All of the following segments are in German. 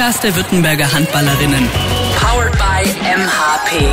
Podcast der Württemberger Handballerinnen. Powered by MHP.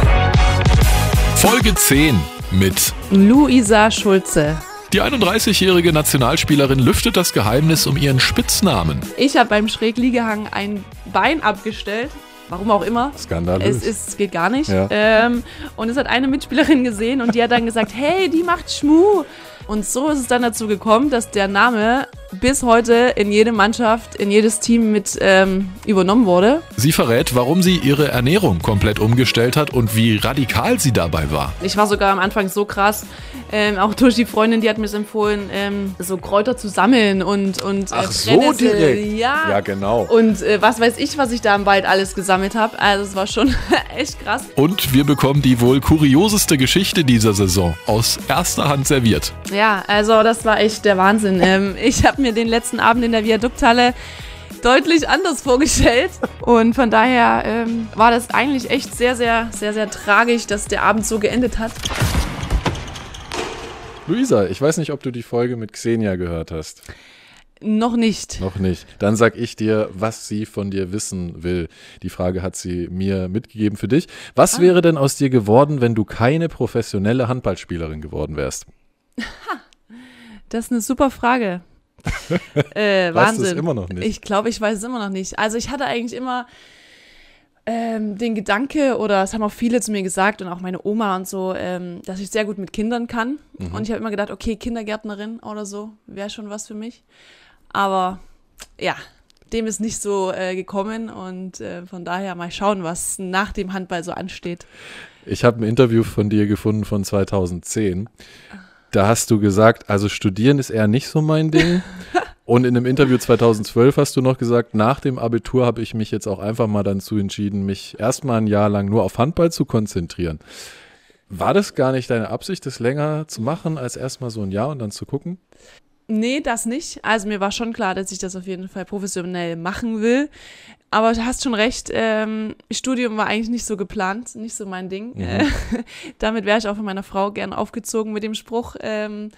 Folge 10 mit Luisa Schulze. Die 31-jährige Nationalspielerin lüftet das Geheimnis um ihren Spitznamen. Ich habe beim Schrägliegehang ein Bein abgestellt. Warum auch immer. Skandalös. Es, ist, es geht gar nicht. Ja. Ähm, und es hat eine Mitspielerin gesehen und die hat dann gesagt, hey, die macht Schmu. Und so ist es dann dazu gekommen, dass der Name bis heute in jede Mannschaft, in jedes Team mit ähm, übernommen wurde. Sie verrät, warum sie ihre Ernährung komplett umgestellt hat und wie radikal sie dabei war. Ich war sogar am Anfang so krass, ähm, auch durch die Freundin, die hat mir es empfohlen, ähm, so Kräuter zu sammeln und und äh, Brennnessel. Ja. genau. Und äh, was weiß ich, was ich da im Wald alles gesammelt habe. Also es war schon echt krass. Und wir bekommen die wohl kurioseste Geschichte dieser Saison aus erster Hand serviert. Ja, also das war echt der Wahnsinn. Ähm, ich habe mir den letzten Abend in der Viadukthalle deutlich anders vorgestellt. Und von daher ähm, war das eigentlich echt sehr, sehr, sehr, sehr tragisch, dass der Abend so geendet hat. Luisa, ich weiß nicht, ob du die Folge mit Xenia gehört hast. Noch nicht. Noch nicht. Dann sag ich dir, was sie von dir wissen will. Die Frage hat sie mir mitgegeben für dich. Was wäre denn aus dir geworden, wenn du keine professionelle Handballspielerin geworden wärst? Das ist eine super Frage. äh, Weißt du Wahnsinn. es immer noch nicht? Ich glaube, ich weiß es immer noch nicht. Also ich hatte eigentlich immer ähm, den Gedanke, oder es haben auch viele zu mir gesagt und auch meine Oma und so, ähm, dass ich sehr gut mit Kindern kann. Mhm. Und ich habe immer gedacht, okay, Kindergärtnerin oder so wäre schon was für mich. Aber ja, dem ist nicht so äh, gekommen und äh, von daher mal schauen, was nach dem Handball so ansteht. Ich habe ein Interview von dir gefunden von 2010. Da hast du gesagt, also studieren ist eher nicht so mein Ding. Und in einem Interview 2012 hast du noch gesagt, nach dem Abitur habe ich mich jetzt auch einfach mal dazu entschieden, mich erstmal ein Jahr lang nur auf Handball zu konzentrieren. War das gar nicht deine Absicht, das länger zu machen, als erstmal so ein Jahr und dann zu gucken? Nee, das nicht. Also mir war schon klar, dass ich das auf jeden Fall professionell machen will. Aber du hast schon recht, ähm, Studium war eigentlich nicht so geplant, nicht so mein Ding. Äh, damit wäre ich auch von meiner Frau gern aufgezogen mit dem Spruch. Ähm,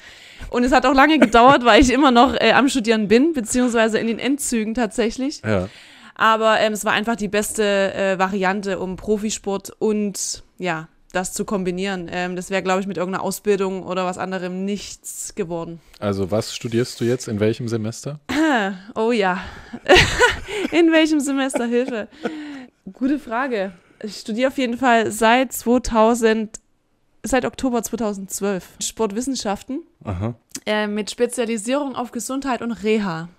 und es hat auch lange gedauert, weil ich immer noch äh, am Studieren bin, beziehungsweise in den Endzügen tatsächlich. Ja. Aber ähm, es war einfach die beste äh, Variante, um Profisport und ja, das zu kombinieren. Ähm, das wäre, glaube ich, mit irgendeiner Ausbildung oder was anderem nichts geworden. Also was studierst du jetzt? In welchem Semester? Oh ja. In welchem Semester? Hilfe. Gute Frage. Ich studiere auf jeden Fall seit 2000, seit Oktober 2012 Sportwissenschaften Aha. äh, mit Spezialisierung auf Gesundheit und Reha.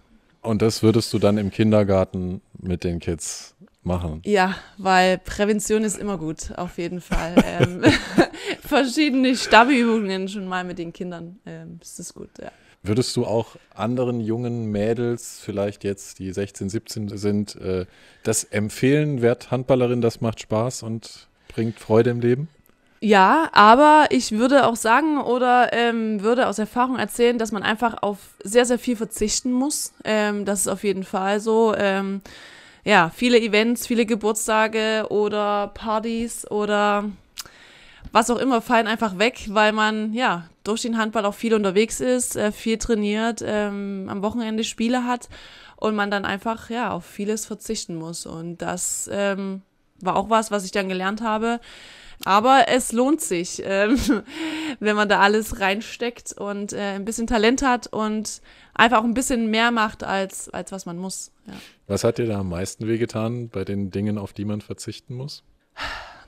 Und das würdest du dann im Kindergarten mit den Kids machen? Ja, weil Prävention ist immer gut, auf jeden Fall. ähm, verschiedene Stabübungen schon mal mit den Kindern. Ähm, das ist gut, ja. Würdest du auch anderen jungen Mädels, vielleicht jetzt die 16, 17 sind, äh, das empfehlen, werd Handballerin, das macht Spaß und bringt Freude im Leben? Ja, aber ich würde auch sagen oder ähm, würde aus Erfahrung erzählen, dass man einfach auf sehr, sehr viel verzichten muss. Ähm, das ist auf jeden Fall so. Ähm, ja, viele Events, viele Geburtstage oder Partys oder was auch immer fallen einfach weg, weil man ja durch den Handball auch viel unterwegs ist, äh, viel trainiert, ähm, am Wochenende Spiele hat und man dann einfach ja auf vieles verzichten muss. Und das ähm, war auch was, was ich dann gelernt habe. Aber es lohnt sich, ähm, wenn man da alles reinsteckt und äh, ein bisschen Talent hat und einfach auch ein bisschen mehr macht, als, als was man muss. Ja. Was hat dir da am meisten wehgetan bei den Dingen, auf die man verzichten muss?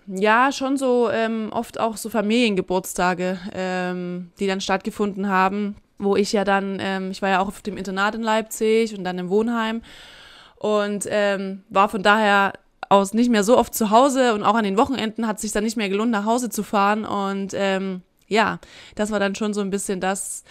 Ja, schon so ähm, oft auch so Familiengeburtstage, ähm, die dann stattgefunden haben, wo ich ja dann, ähm, ich war ja auch auf dem Internat in Leipzig und dann im Wohnheim und ähm, war von daher aus nicht mehr so oft zu Hause und auch an den Wochenenden hat es sich dann nicht mehr gelohnt, nach Hause zu fahren und ähm, ja, das war dann schon so ein bisschen das,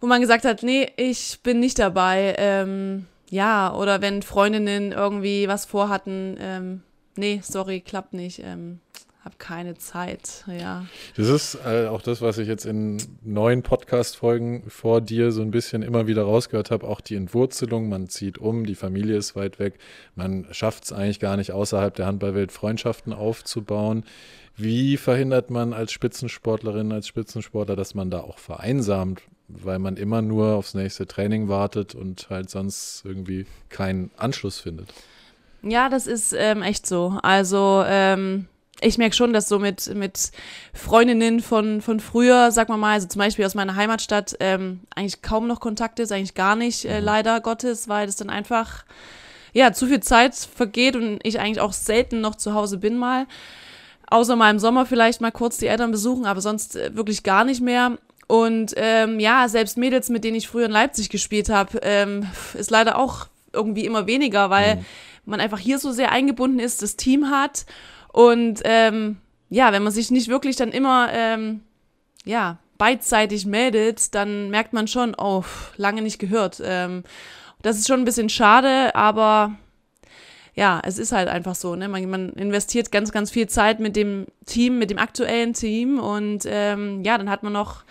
wo man gesagt hat, nee, ich bin nicht dabei. Ähm, ja, oder wenn Freundinnen irgendwie was vorhatten, ähm, nee, sorry, klappt nicht. Ähm, hab keine Zeit, ja. Das ist äh, auch das, was ich jetzt in neuen Podcast-Folgen vor dir so ein bisschen immer wieder rausgehört habe. Auch die Entwurzelung, man zieht um, die Familie ist weit weg. Man schafft es eigentlich gar nicht, außerhalb der Handballwelt Freundschaften aufzubauen. Wie verhindert man als Spitzensportlerin, als Spitzensportler, dass man da auch vereinsamt, weil man immer nur aufs nächste Training wartet und halt sonst irgendwie keinen Anschluss findet? Ja, das ist ähm, echt so. Also ähm, ich merke schon, dass so mit, mit Freundinnen von, von früher, sag mal mal, also zum Beispiel aus meiner Heimatstadt, ähm, eigentlich kaum noch Kontakt ist, eigentlich gar nicht, äh, leider Gottes, weil das dann einfach, ja, zu viel Zeit vergeht und ich eigentlich auch selten noch zu Hause bin mal. Außer mal im Sommer vielleicht mal kurz die Eltern besuchen, aber sonst äh, wirklich gar nicht mehr. Und ähm, ja, selbst Mädels, mit denen ich früher in Leipzig gespielt habe, ähm, ist leider auch irgendwie immer weniger, weil Mhm. man einfach hier so sehr eingebunden ist, das Team hat. Und ähm, ja, wenn man sich nicht wirklich dann immer ähm, ja, beidseitig meldet, dann merkt man schon, oh, lange nicht gehört. Ähm, das ist schon ein bisschen schade, aber ja, es ist halt einfach so, ne? Man, man investiert ganz, ganz viel Zeit mit dem Team, mit dem aktuellen Team und ähm, ja, dann hat man noch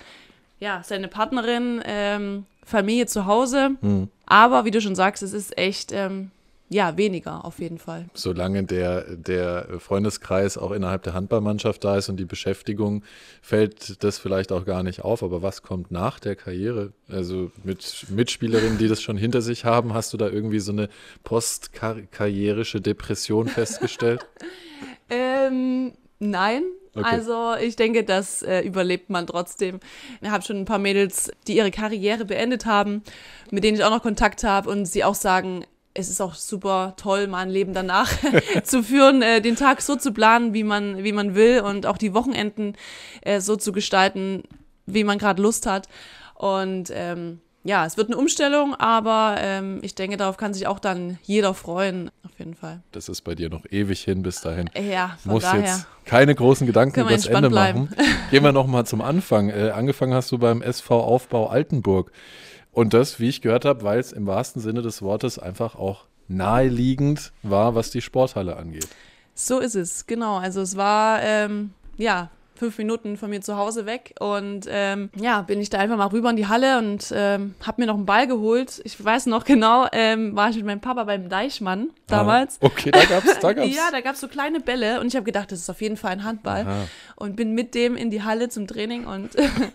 ja, seine Partnerin, ähm, Familie zu Hause. Hm. Aber wie du schon sagst, es ist echt ähm, ja weniger auf jeden Fall. Solange der, der Freundeskreis auch innerhalb der Handballmannschaft da ist und die Beschäftigung, fällt das vielleicht auch gar nicht auf. Aber was kommt nach der Karriere? Also mit Mitspielerinnen, die das schon hinter sich haben, hast du da irgendwie so eine postkarrierische Depression festgestellt? Ähm, nein. Okay. Also ich denke, das äh, überlebt man trotzdem. Ich habe schon ein paar Mädels, die ihre Karriere beendet haben, mit denen ich auch noch Kontakt habe und sie auch sagen, es ist auch super toll, mal ein Leben danach zu führen, äh, den Tag so zu planen, wie man, wie man will und auch die Wochenenden äh, so zu gestalten, wie man gerade Lust hat. Und ähm, ja, es wird eine Umstellung, aber ähm, ich denke, darauf kann sich auch dann jeder freuen, auf jeden Fall. Das ist bei dir noch ewig hin bis dahin. Ja, von Muss daher. jetzt keine großen Gedanken über das Ende entspannt machen. Gehen wir nochmal zum Anfang. Äh, angefangen hast du beim SV Aufbau Altenburg. Und das, wie ich gehört habe, weil es im wahrsten Sinne des Wortes einfach auch naheliegend war, was die Sporthalle angeht. So ist es, genau. Also es war, ähm, ja, fünf Minuten von mir zu Hause weg und ähm, ja, bin ich da einfach mal rüber in die Halle und ähm, habe mir noch einen Ball geholt. Ich weiß noch genau, ähm, war ich mit meinem Papa beim Deichmann damals. Ah, okay, da gab's, da gab's. Ja, da gab es so kleine Bälle und ich habe gedacht, das ist auf jeden Fall ein Handball. Aha. Und bin mit dem in die Halle zum Training und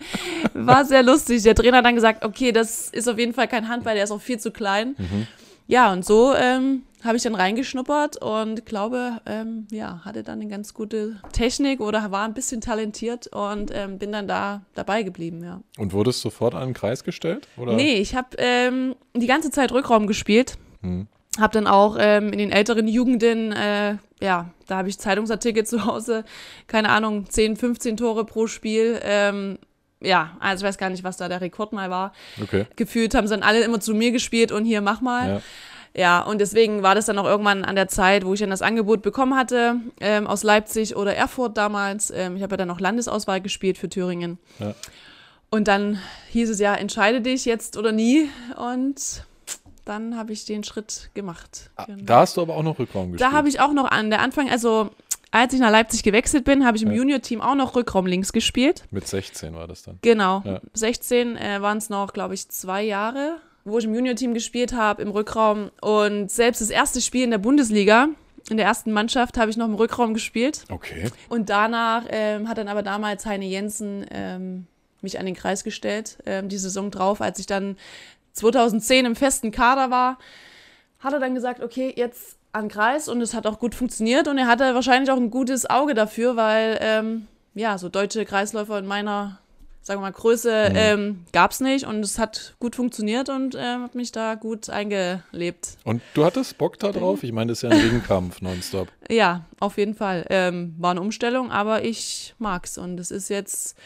war sehr lustig. Der Trainer hat dann gesagt, okay, das ist auf jeden Fall kein Handball, der ist auch viel zu klein. Mhm. Ja, und so ähm, habe ich dann reingeschnuppert und glaube, ähm, ja, hatte dann eine ganz gute Technik oder war ein bisschen talentiert und ähm, bin dann da dabei geblieben, ja. Und wurdest sofort an den Kreis gestellt? Oder? Nee, ich habe ähm, die ganze Zeit Rückraum gespielt. Hm. Hab dann auch ähm, in den älteren Jugenden, äh, ja, da habe ich Zeitungsartikel zu Hause, keine Ahnung, 10, 15 Tore pro Spiel. Ja, also ich weiß gar nicht, was da der Rekord mal war. Okay. Gefühlt haben sie dann alle immer zu mir gespielt und hier mach mal. Ja. Ja, und deswegen war das dann auch irgendwann an der Zeit, wo ich dann das Angebot bekommen hatte, ähm, aus Leipzig oder Erfurt damals. Ähm, ich habe ja dann noch Landesauswahl gespielt für Thüringen. Ja. Und dann hieß es ja, entscheide dich jetzt oder nie. Und dann habe ich den Schritt gemacht. Ah, Genau. Da hast du aber auch noch Rückraum gespielt. Da habe ich auch noch an der Anfang, also als ich nach Leipzig gewechselt bin, habe ich im Ja. Junior-Team auch noch Rückraum links gespielt. Mit 16 war das dann. Genau. Ja. 16 äh, waren es noch, glaube ich, zwei Jahre, wo ich im Junior-Team gespielt habe, im Rückraum. Und selbst das erste Spiel in der Bundesliga, in der ersten Mannschaft, habe ich noch im Rückraum gespielt. Okay. Und danach ähm, hat dann aber damals Heine Jensen ähm, mich an den Kreis gestellt, ähm, die Saison drauf, als ich dann 2010 im festen Kader war, hat er dann gesagt, okay, jetzt an Kreis und es hat auch gut funktioniert und er hatte wahrscheinlich auch ein gutes Auge dafür, weil ähm, ja, so deutsche Kreisläufer in meiner, sagen wir mal, Größe ähm, gab es nicht und es hat gut funktioniert und ähm, hat mich da gut eingelebt. Und du hattest Bock da drauf? Ich meine, das ist ja ein Ringkampf nonstop. Ja, auf jeden Fall. Ähm, war eine Umstellung, aber ich mag's und es ist jetzt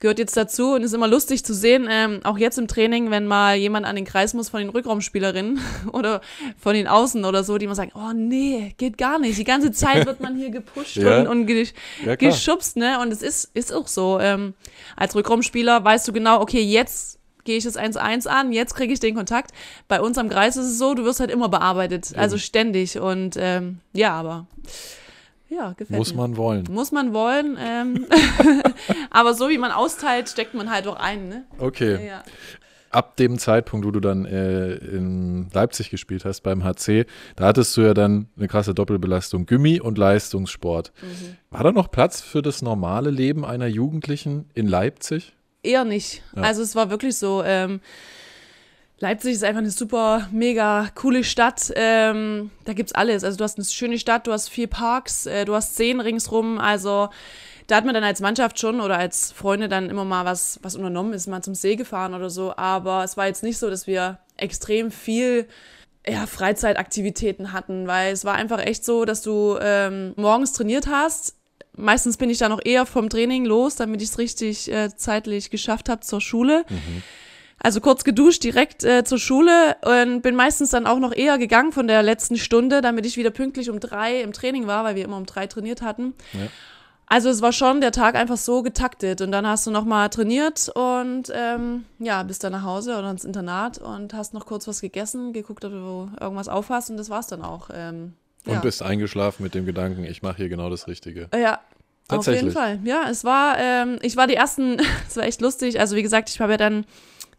gehört jetzt dazu und ist immer lustig zu sehen, ähm, auch jetzt im Training, wenn mal jemand an den Kreis muss von den Rückraumspielerinnen oder von den Außen oder so, die immer sagen, oh nee, geht gar nicht. Die ganze Zeit wird man hier gepusht Ja. und, und ge Ja, geschubst, ne? Und es ist, ist auch so. Ähm, als Rückraumspieler weißt du genau, okay, jetzt gehe ich das 1-1 an, jetzt kriege ich den Kontakt. Bei uns am Kreis ist es so, du wirst halt immer bearbeitet, also ständig. Und ähm, ja, aber ja, gefällt Muss mir. man wollen. Muss man wollen. Ähm, aber so wie man austeilt, steckt man halt auch ein, ne? Okay. Ja. Ab dem Zeitpunkt, wo du dann äh, in Leipzig gespielt hast beim HC, da hattest du ja dann eine krasse Doppelbelastung Gummi und Leistungssport. Mhm. War da noch Platz für das normale Leben einer Jugendlichen in Leipzig? Eher nicht. Ja. Also es war wirklich so, ähm, Leipzig ist einfach eine super, mega coole Stadt. Ähm, da gibt's alles. Also du hast eine schöne Stadt, du hast vier Parks, äh, du hast Seen ringsrum. Also da hat man dann als Mannschaft schon oder als Freunde dann immer mal was, was unternommen, ist mal zum See gefahren oder so. Aber es war jetzt nicht so, dass wir extrem viel ja, Freizeitaktivitäten hatten, weil es war einfach echt so, dass du ähm, morgens trainiert hast. Meistens bin ich dann noch eher vom Training los, damit ich es richtig äh, zeitlich geschafft habe zur Schule. Also kurz geduscht, direkt äh, zur Schule und bin meistens dann auch noch eher gegangen von der letzten Stunde, damit ich wieder pünktlich um drei im Training war, weil wir immer um drei trainiert hatten. Ja. Also es war schon der Tag einfach so getaktet und dann hast du nochmal trainiert und ähm, ja, bist dann nach Hause oder ins Internat und hast noch kurz was gegessen, geguckt, ob du irgendwas aufhast und das war's dann auch. Ähm, Und ja. bist eingeschlafen mit dem Gedanken, ich mache hier genau das Richtige. Ja, auf jeden Tatsächlich. Fall. Ja, es war, ähm, ich war die ersten, es war echt lustig. Also wie gesagt, ich habe ja dann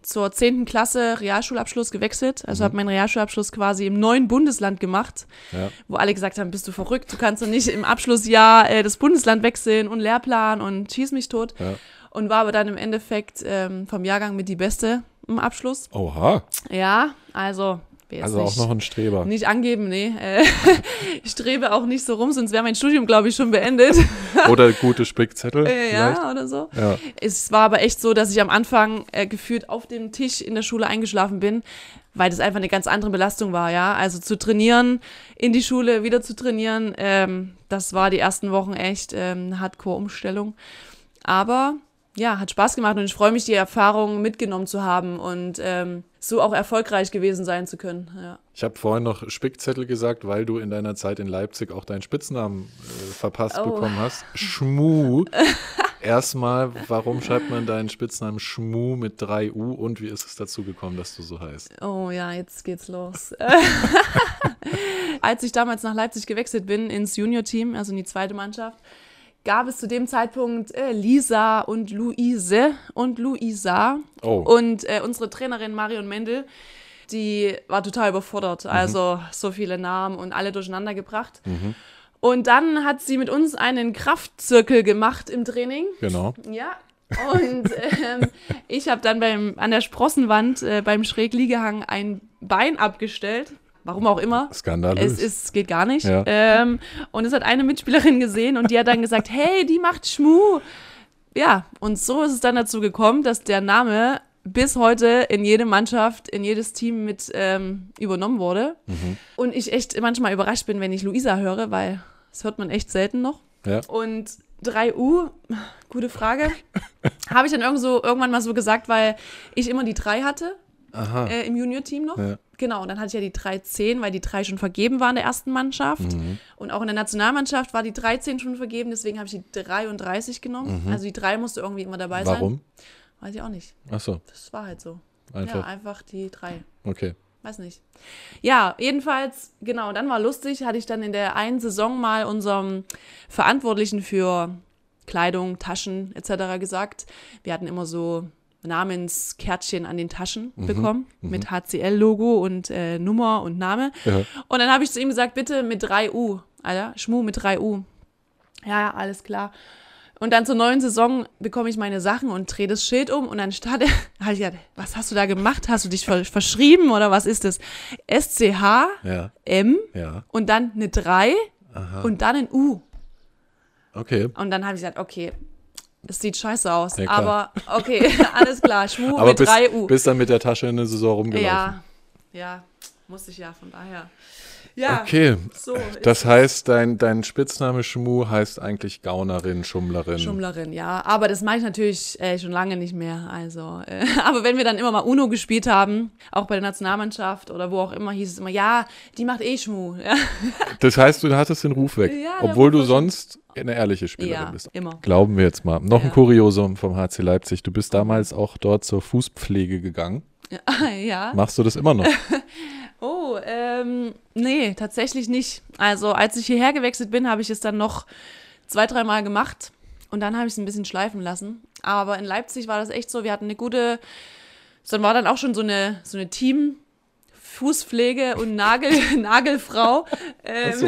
zur 10. Klasse Realschulabschluss gewechselt. Also habe meinen Realschulabschluss quasi im neuen Bundesland gemacht, Ja. wo alle gesagt haben, bist du verrückt, du kannst doch nicht im Abschlussjahr äh, das Bundesland wechseln und Lehrplan und schieß mich tot. Ja. Und war aber dann im Endeffekt ähm, vom Jahrgang mit die Beste im Abschluss. Oha, Ja, also jetzt also auch nicht, noch ein Streber. nicht angeben, nee. Äh, ich strebe auch nicht so rum, sonst wäre mein Studium, glaube ich, schon beendet. Oder gute Spickzettel Äh, ja, oder so. Ja. Es war aber echt so, dass ich am Anfang äh, gefühlt auf dem Tisch in der Schule eingeschlafen bin, weil das einfach eine ganz andere Belastung war, ja. Also zu trainieren, in die Schule wieder zu trainieren, ähm, das war die ersten Wochen echt ähm, eine Hardcore-Umstellung. Aber ja, hat Spaß gemacht und ich freue mich, die Erfahrung mitgenommen zu haben und ähm, so auch erfolgreich gewesen sein zu können. Ja. Ich habe vorhin noch Spickzettel gesagt, weil du in deiner Zeit in Leipzig auch deinen Spitznamen äh, verpasst Oh. bekommen hast. Schmu. Erstmal, warum schreibt man deinen Spitznamen Schmu mit drei U und wie ist es dazu gekommen, dass du so heißt? Oh ja, jetzt geht's los. Als ich damals nach Leipzig gewechselt bin ins Junior-Team, also in die zweite Mannschaft, gab es zu dem Zeitpunkt äh, Lisa und Luise und Luisa. Oh. Und äh, unsere Trainerin Marion Mendel, die war total überfordert. Also so viele Namen und alle durcheinander gebracht. Und dann hat sie mit uns einen Kraftzirkel gemacht im Training. Genau. Ja. Und ähm, ich habe dann beim, an der Sprossenwand äh, beim Schrägliegehang ein Bein abgestellt. Warum auch immer. Skandalös. Es ist, geht gar nicht. Ja. Ähm, und es hat eine Mitspielerin gesehen und die hat dann gesagt, hey, die macht Schmu. Ja, und so ist es dann dazu gekommen, dass der Name bis heute in jede Mannschaft, in jedes Team mit ähm, übernommen wurde. Mhm. Und ich echt manchmal überrascht bin, wenn ich Luisa höre, weil das hört man echt selten noch. ja. Und 3U, gute Frage. Habe ich dann irgend so, irgendwann mal so gesagt, weil ich immer die 3 hatte. Äh, im Junior-Team noch. Ja. Genau, und dann hatte ich ja die 310, weil die 3 schon vergeben war in der ersten Mannschaft. Mhm. Und auch in der Nationalmannschaft war die 13 schon vergeben, deswegen habe ich die 33 genommen. Also die 3 musste irgendwie immer dabei sein. Mhm. Warum? Weiß ich auch nicht. Ach so, Das war halt so. Ja, einfach. einfach die 3. Okay. Weiß nicht. Ja, jedenfalls, genau, dann war lustig, hatte ich dann in der einen Saison mal unserem Verantwortlichen für Kleidung, Taschen etc. gesagt. Wir hatten immer so Namenskärtchen an den Taschen bekommen mit HCL-Logo und äh, Nummer und Name. Ja. Und dann habe ich zu ihm gesagt, bitte mit 3U, Alter, Schmu mit 3U. Ja, ja, alles klar. Und dann zur neuen Saison bekomme ich meine Sachen und drehe das Schild um und dann statt, halt ja, was hast du da gemacht? Hast du dich ver verschrieben oder was ist das? SCH, Ja. M Ja. und dann eine 3 und dann ein U. Okay. Und dann habe ich gesagt, okay, es sieht scheiße aus, Ja, aber okay, alles klar, Schmu Aber mit bis, 3 U. bis dann mit der Tasche in eine Saison rumgelaufen. ja, ja, musste ich ja, von daher. Ja, Okay. so. Das heißt, dein, dein Spitzname Schmu heißt eigentlich Gaunerin, Schummlerin. Schummlerin, ja. Aber das mache ich natürlich äh, schon lange nicht mehr. Also, äh, aber wenn wir dann immer mal Uno gespielt haben, auch bei der Nationalmannschaft oder wo auch immer, hieß es immer, ja, die macht eh Schmu. Ja, Das heißt, du hattest den Ruf weg, Ja, obwohl du sonst eine ehrliche Spielerin ja bist. immer. Glauben wir jetzt mal. Noch ein Ja. Kuriosum vom HC Leipzig. Du bist damals auch dort zur Fußpflege gegangen. Ja. Machst du das immer noch? Oh, ähm, nee, tatsächlich nicht. Also, als ich hierher gewechselt bin, habe ich es dann noch zwei, dreimal gemacht und dann habe ich es ein bisschen schleifen lassen. Aber in Leipzig war das echt so, wir hatten eine gute, dann war dann auch schon so eine, so eine Team- Fußpflege und Nagel, Nagelfrau. Ähm, so.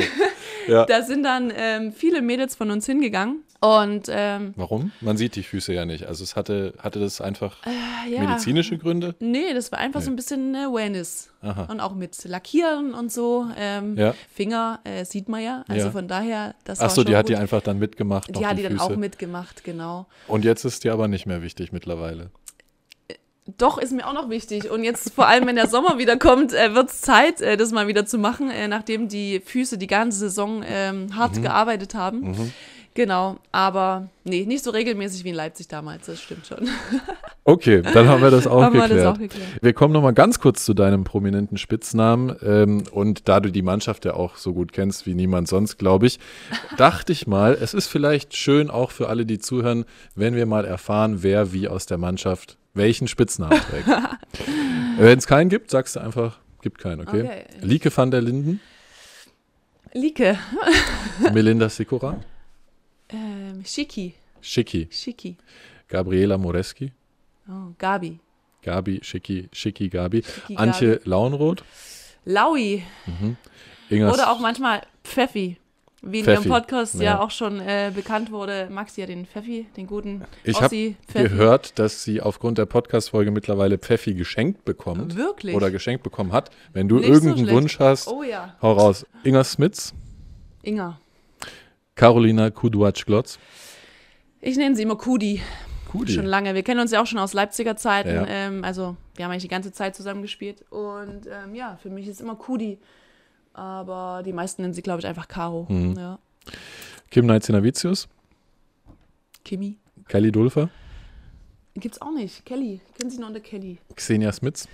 Ja. Da sind dann ähm, viele Mädels von uns hingegangen Und ähm, Warum? Man sieht die Füße ja nicht. Also es hatte, hatte das einfach ja. medizinische Gründe? Nee, das war einfach so ein bisschen äh, Wellness. Aha. Und auch mit Lackieren und so. Ähm, Ja. Finger äh, sieht man ja. Also Ja. von daher, das Ach war so, die hat gut. die einfach dann mitgemacht. Die hat die dann Füße. auch mitgemacht, genau. Und jetzt ist die aber nicht mehr wichtig mittlerweile. Doch, ist mir auch noch wichtig. Und jetzt, vor allem, wenn der Sommer wieder kommt, äh, wird es Zeit, äh, das mal wieder zu machen, äh, nachdem die Füße die ganze Saison ähm, hart Mhm. gearbeitet haben. Genau, aber nee, nicht so regelmäßig wie in Leipzig damals, das stimmt schon. Okay, dann haben wir das auch Haben wir geklärt. das auch geklärt. Wir kommen nochmal ganz kurz zu deinem prominenten Spitznamen. Ähm, und da du die Mannschaft ja auch so gut kennst wie niemand sonst, glaube ich, dachte ich mal, es ist vielleicht schön auch für alle, die zuhören, wenn wir mal erfahren, wer wie aus der Mannschaft welchen Spitznamen trägt. wenn es keinen gibt, sagst du einfach, gibt keinen, okay? Okay. Lieke van der Linden, Lieke, Melinda Sikora, ähm, Schicki, Schicki, Schicki, Gabriela Moreski, oh, Gabi, Gabi, Schicki, Schicki, Gabi, Schicki, Antje Launroth, Laui Inga oder auch manchmal Pfeffi. Wie in Pfeffi, ihrem Podcast ja, ja. auch schon äh, bekannt wurde, du ja den Pfeffi, den guten Ich habe gehört, dass sie aufgrund der Podcast-Folge mittlerweile Pfeffi geschenkt bekommt. Wirklich? Oder geschenkt bekommen hat. Wenn du Nicht so irgendeinen schlecht. Wunsch hast, Oh ja, hau raus. Inga Smits, Inga. Carolina Kuduatsch-Glotz. Ich nenne sie immer Kudi. Kudi. Schon lange. Wir kennen uns ja auch schon aus Leipziger Zeiten. Ja. Ähm, also, wir haben eigentlich die ganze Zeit zusammen gespielt. Und ähm, ja, für mich ist immer Kudi. Aber die meisten nennen sie, glaube ich, einfach Caro. Mhm. Ja. Kim Neitzinavicius, Kimi. Kelly Dulfer, Gibt's auch nicht. Kelly. Kennen Sie noch unter Kelly? Xenia Smits.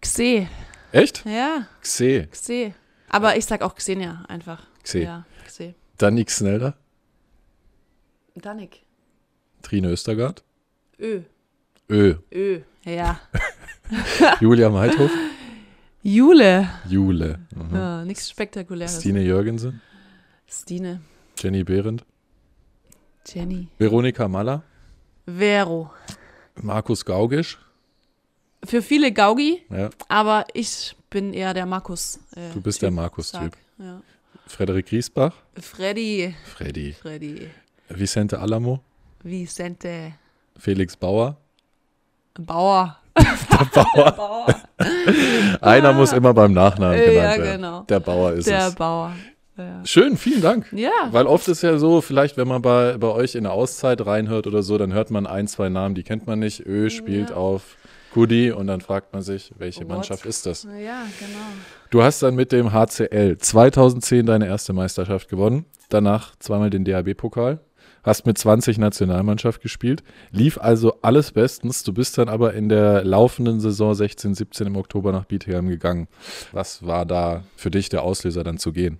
Xe. Echt? Ja, Xe. Xe. Aber ich sag auch Xenia einfach. Xe. Ja, Xe. Danik Snelder, Danik. Trine Östergaard, Ö. Ö. Ö. Ja. Julia Meithof, Jule. Jule, mhm. Ja, nichts Spektakuläres. Stine Jürgensen, Stine. Jenny Behrendt, Jenny. Veronika Maller, Vero. Markus Gaugisch. Für viele Gaugi, Ja, aber ich bin eher der Markus. Äh, du bist Typ, der Markus-Typ. Ja. Frederik Griesbach, Freddy. Freddy, Freddy. Vicente Alamo, Vicente. Felix Bauer. Bauer. Bauer. Bauer. Einer muss immer beim Nachnamen Ja, genannt werden. genau. Der Bauer ist Der es. Bauer. Ja. Schön, vielen Dank. ja. Weil oft ist ja so, vielleicht wenn man bei, bei euch in der Auszeit reinhört oder so, dann hört man ein, zwei Namen, die kennt man nicht. Ö spielt Ja. auf Kudi und dann fragt man sich, welche What? Mannschaft ist das? Ja, genau. Du hast dann mit dem HCL 2010 deine erste Meisterschaft gewonnen, danach zweimal den DAB-Pokal, hast mit 20 Nationalmannschaft gespielt, lief also alles bestens. Du bist dann aber in der laufenden Saison 16, 17 im Oktober nach Bietigheim gegangen. Was war da für dich der Auslöser, dann zu gehen?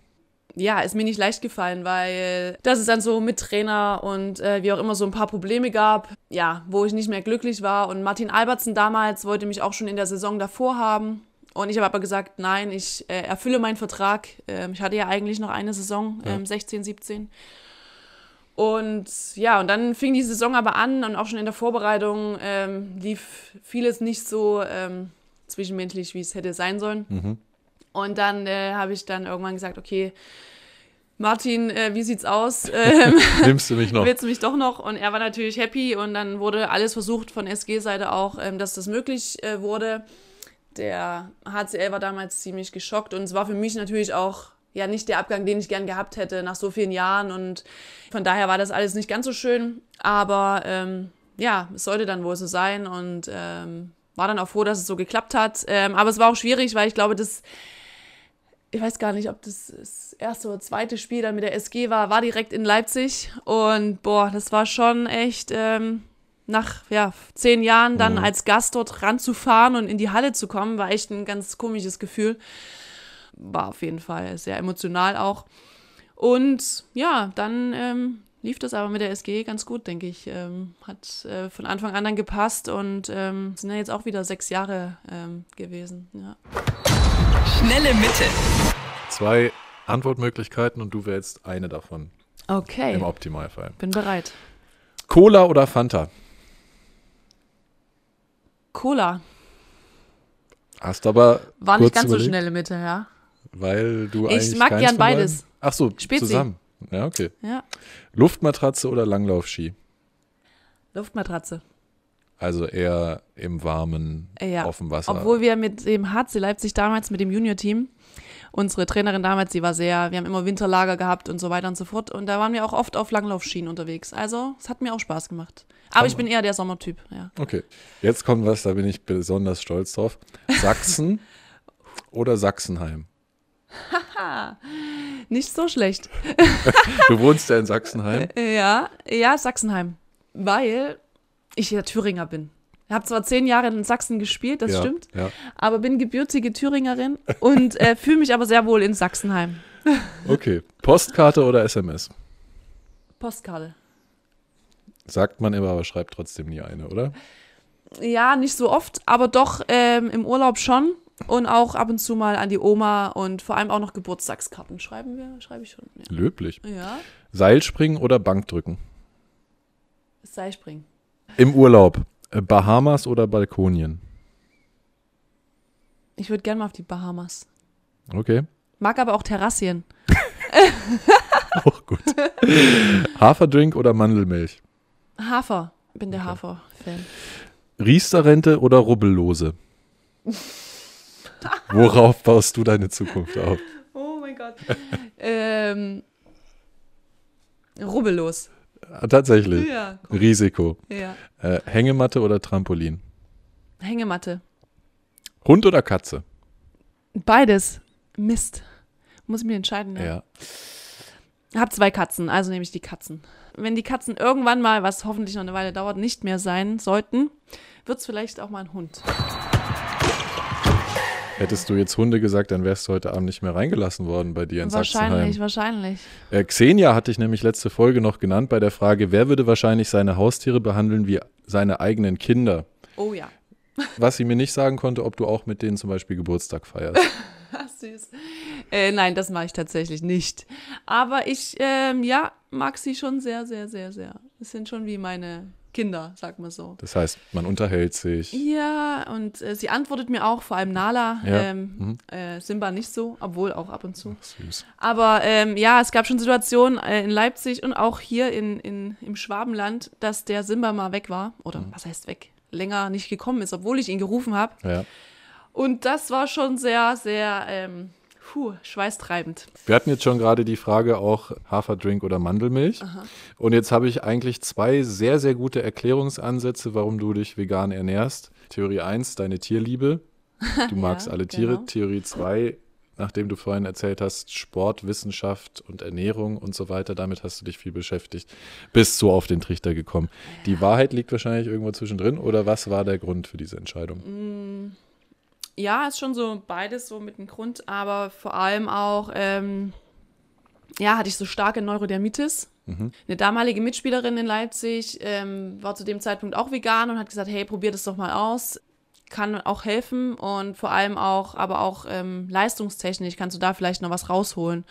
Ja, ist mir nicht leicht gefallen, weil das es dann so mit Trainer und äh, wie auch immer so ein paar Probleme gab, ja, wo ich nicht mehr glücklich war. Und Martin Albertsen damals wollte mich auch schon in der Saison davor haben. Und ich habe aber gesagt, nein, ich äh, erfülle meinen Vertrag. Ähm, ich hatte ja eigentlich noch eine Saison, ähm, 16, 17. Und ja, und dann fing die Saison aber an und auch schon in der Vorbereitung ähm, lief vieles nicht so ähm, zwischenmenschlich, wie es hätte sein sollen. Und dann äh, habe ich dann irgendwann gesagt, okay, Martin, äh, wie sieht's aus? Ähm, Nimmst du mich noch? willst du mich doch noch? Und er war natürlich happy und dann wurde alles versucht von SG-Seite auch, ähm, dass das möglich äh, wurde. Der HCL war damals ziemlich geschockt und es war für mich natürlich auch ja nicht der Abgang, den ich gern gehabt hätte nach so vielen Jahren und von daher war das alles nicht ganz so schön, aber ähm, ja, es sollte dann wohl so sein und ähm, war dann auch froh, dass es so geklappt hat. Ähm, aber es war auch schwierig, weil ich glaube, das ich weiß gar nicht, ob das das erste oder zweite Spiel dann mit der SG war, war direkt in Leipzig. Und boah, das war schon echt ähm, nach ja, zehn Jahren dann Mhm. als Gast dort ranzufahren und in die Halle zu kommen, war echt ein ganz komisches Gefühl. War auf jeden Fall sehr emotional auch. Und ja, dann ähm, lief das aber mit der SG ganz gut, denke ich. Ähm, hat äh, von Anfang an dann gepasst und ähm, sind ja jetzt auch wieder sechs Jahre ähm, gewesen. Ja. Schnelle Mitte. Zwei Antwortmöglichkeiten und du wählst eine davon Okay, im Optimalfall. bin bereit. Cola oder Fanta? Cola. Hast aber War nicht ganz so überlegt, schnelle Mitte, ja. Weil du Ich eigentlich mag keins gern von beiden- beides. Ach so, Spezi. zusammen. Ja, okay. Ja. Luftmatratze oder Langlaufski? Luftmatratze. Also eher im Warmen, Ja. dem Wasser. Obwohl wir mit dem HC Leipzig damals, mit dem Junior-Team, unsere Trainerin damals, die war sehr, wir haben immer Winterlager gehabt und so weiter und so fort. Und da waren wir auch oft auf Langlaufschienen unterwegs. Also, es hat mir auch Spaß gemacht. Aber ich bin eher der Sommertyp, ja. Okay, jetzt kommt was, da bin ich besonders stolz drauf. Sachsen oder Sachsenheim? Nicht so schlecht. Du wohnst ja in Sachsenheim. Ja, ja, Sachsenheim. Weil ich ja Thüringer bin. Ich habe zwar zehn Jahre in Sachsen gespielt, das ja, stimmt, Ja. aber bin gebürtige Thüringerin und äh, fühle mich aber sehr wohl in Sachsenheim. Okay, Postkarte oder SMS? Postkarte. Sagt man immer, aber schreibt trotzdem nie eine, oder? Ja, nicht so oft, aber doch ähm, im Urlaub schon und auch ab und zu mal an die Oma und vor allem auch noch Geburtstagskarten schreiben wir, schreibe ich schon. Ja. Löblich. ja. Seilspringen oder Bankdrücken? Seilspringen. Im Urlaub, äh, Bahamas oder Balkonien? Ich würde gerne mal auf die Bahamas. Okay, Mag aber auch Terrassien. auch gut. Haferdrink oder Mandelmilch? Hafer. Bin der Hafer-Fan. Riester-Rente oder Rubbellose? Worauf baust du deine Zukunft auf? Oh mein Gott. ähm, rubbellos. Ah, Tatsächlich. Ja. Risiko. Ja. Äh, Hängematte oder Trampolin? Hängematte. Hund oder Katze? Beides. Mist. Muss ich mir entscheiden. Ne? Ja. Hab zwei Katzen, also nehme ich die Katzen. Wenn die Katzen irgendwann mal, was hoffentlich noch eine Weile dauert, nicht mehr sein sollten, wird es vielleicht auch mal ein Hund. Hättest du jetzt Hunde gesagt, dann wärst du heute Abend nicht mehr reingelassen worden bei dir in wahrscheinlich, Sachsenheim. wahrscheinlich. Äh, Xenia hatte ich nämlich letzte Folge noch genannt bei der Frage, wer würde wahrscheinlich seine Haustiere behandeln wie seine eigenen Kinder? Oh ja. Was sie mir nicht sagen konnte, ob du auch mit denen zum Beispiel Geburtstag feierst. Süß. Äh, nein, das mache ich tatsächlich nicht. Aber ich, ähm, ja, mag sie schon sehr, sehr, sehr, sehr. Es sind schon wie meine Kinder, sag mal so. Das heißt, man unterhält sich. Ja, und äh, sie antwortet mir auch, vor allem Nala, Ja. ähm, Mhm. äh, Simba nicht so, obwohl auch ab und zu. Süß. Aber ähm, ja, es gab schon Situationen äh, in Leipzig und auch hier in, in, im Schwabenland, dass der Simba mal weg war. Oder was heißt weg? Länger nicht gekommen ist, obwohl ich ihn gerufen habe. Ja. Und das war schon sehr, sehr ähm, puh, schweißtreibend. Wir hatten jetzt schon gerade die Frage auch Haferdrink oder Mandelmilch. Und jetzt habe ich eigentlich zwei sehr, sehr gute Erklärungsansätze, warum du dich vegan ernährst. Theorie 1, deine Tierliebe. Du magst alle Tiere. genau. Theorie 2, nachdem du vorhin erzählt hast, Sport, Wissenschaft und Ernährung und so weiter, damit hast du dich viel beschäftigt. Bist so auf den Trichter gekommen. Die Wahrheit liegt wahrscheinlich irgendwo zwischendrin oder was war der Grund für diese Entscheidung? Ja, ist schon so beides so mit dem Grund, aber vor allem auch, ähm, ja, hatte ich so starke Neurodermitis. Eine damalige Mitspielerin in Leipzig ähm, war zu dem Zeitpunkt auch vegan und hat gesagt, hey, probier das doch mal aus. Kann auch helfen und vor allem auch, aber auch ähm, leistungstechnisch kannst du da vielleicht noch was rausholen.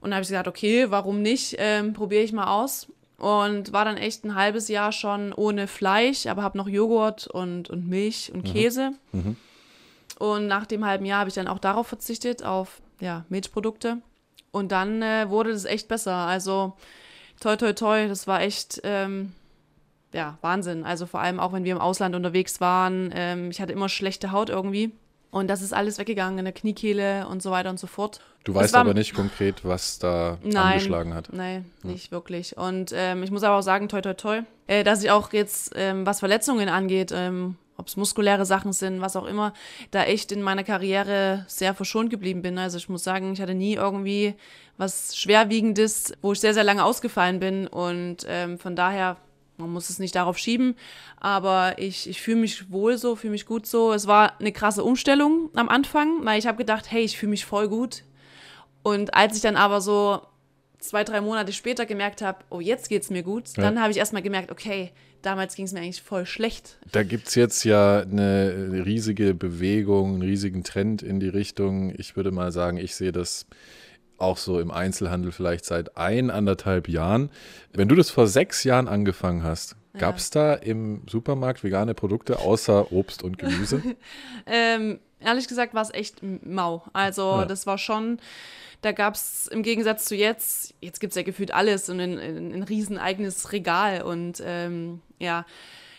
Und dann habe ich gesagt, okay, warum nicht? Ähm, Probiere ich mal aus. Und war dann echt ein halbes Jahr schon ohne Fleisch, aber habe noch Joghurt und, und Milch und Käse. Und nach dem halben Jahr habe ich dann auch darauf verzichtet, auf ja, Milchprodukte. Und dann äh, wurde das echt besser. Also toi, toi, toi, das war echt, ähm, ja, Wahnsinn. Also vor allem auch, wenn wir im Ausland unterwegs waren. Ähm, ich hatte immer schlechte Haut irgendwie. Und das ist alles weggegangen in der Kniekehle und so weiter und so fort. Du weißt war- aber nicht konkret, was da Nein, angeschlagen hat. Nein, nicht wirklich. Und ähm, ich muss aber auch sagen, toi, toi, toi, äh, dass ich auch jetzt, ähm, was Verletzungen angeht, ähm, ob es muskuläre Sachen sind, was auch immer, da echt in meiner Karriere sehr verschont geblieben bin. Also ich muss sagen, ich hatte nie irgendwie was Schwerwiegendes, wo ich sehr, sehr lange ausgefallen bin. Und ähm, von daher, man muss es nicht darauf schieben, aber ich, ich fühle mich wohl so, fühle mich gut so. Es war eine krasse Umstellung am Anfang, weil ich habe gedacht, hey, ich fühle mich voll gut. Und als ich dann aber so zwei, drei Monate später gemerkt habe, oh, jetzt geht's mir gut, Ja. dann habe ich erstmal gemerkt, okay, damals ging es mir eigentlich voll schlecht. Da gibt es jetzt ja eine riesige Bewegung, einen riesigen Trend in die Richtung. Ich würde mal sagen, ich sehe das auch so im Einzelhandel vielleicht seit ein, anderthalb Jahren. Wenn du das vor sechs Jahren angefangen hast, Gab es da im Supermarkt vegane Produkte außer Obst und Gemüse? Ähm, ehrlich gesagt war es echt mau. Also Ja. das war schon, da gab es im Gegensatz zu jetzt, jetzt gibt es ja gefühlt alles und ein, ein, ein riesen eigenes Regal. Und ähm, ja,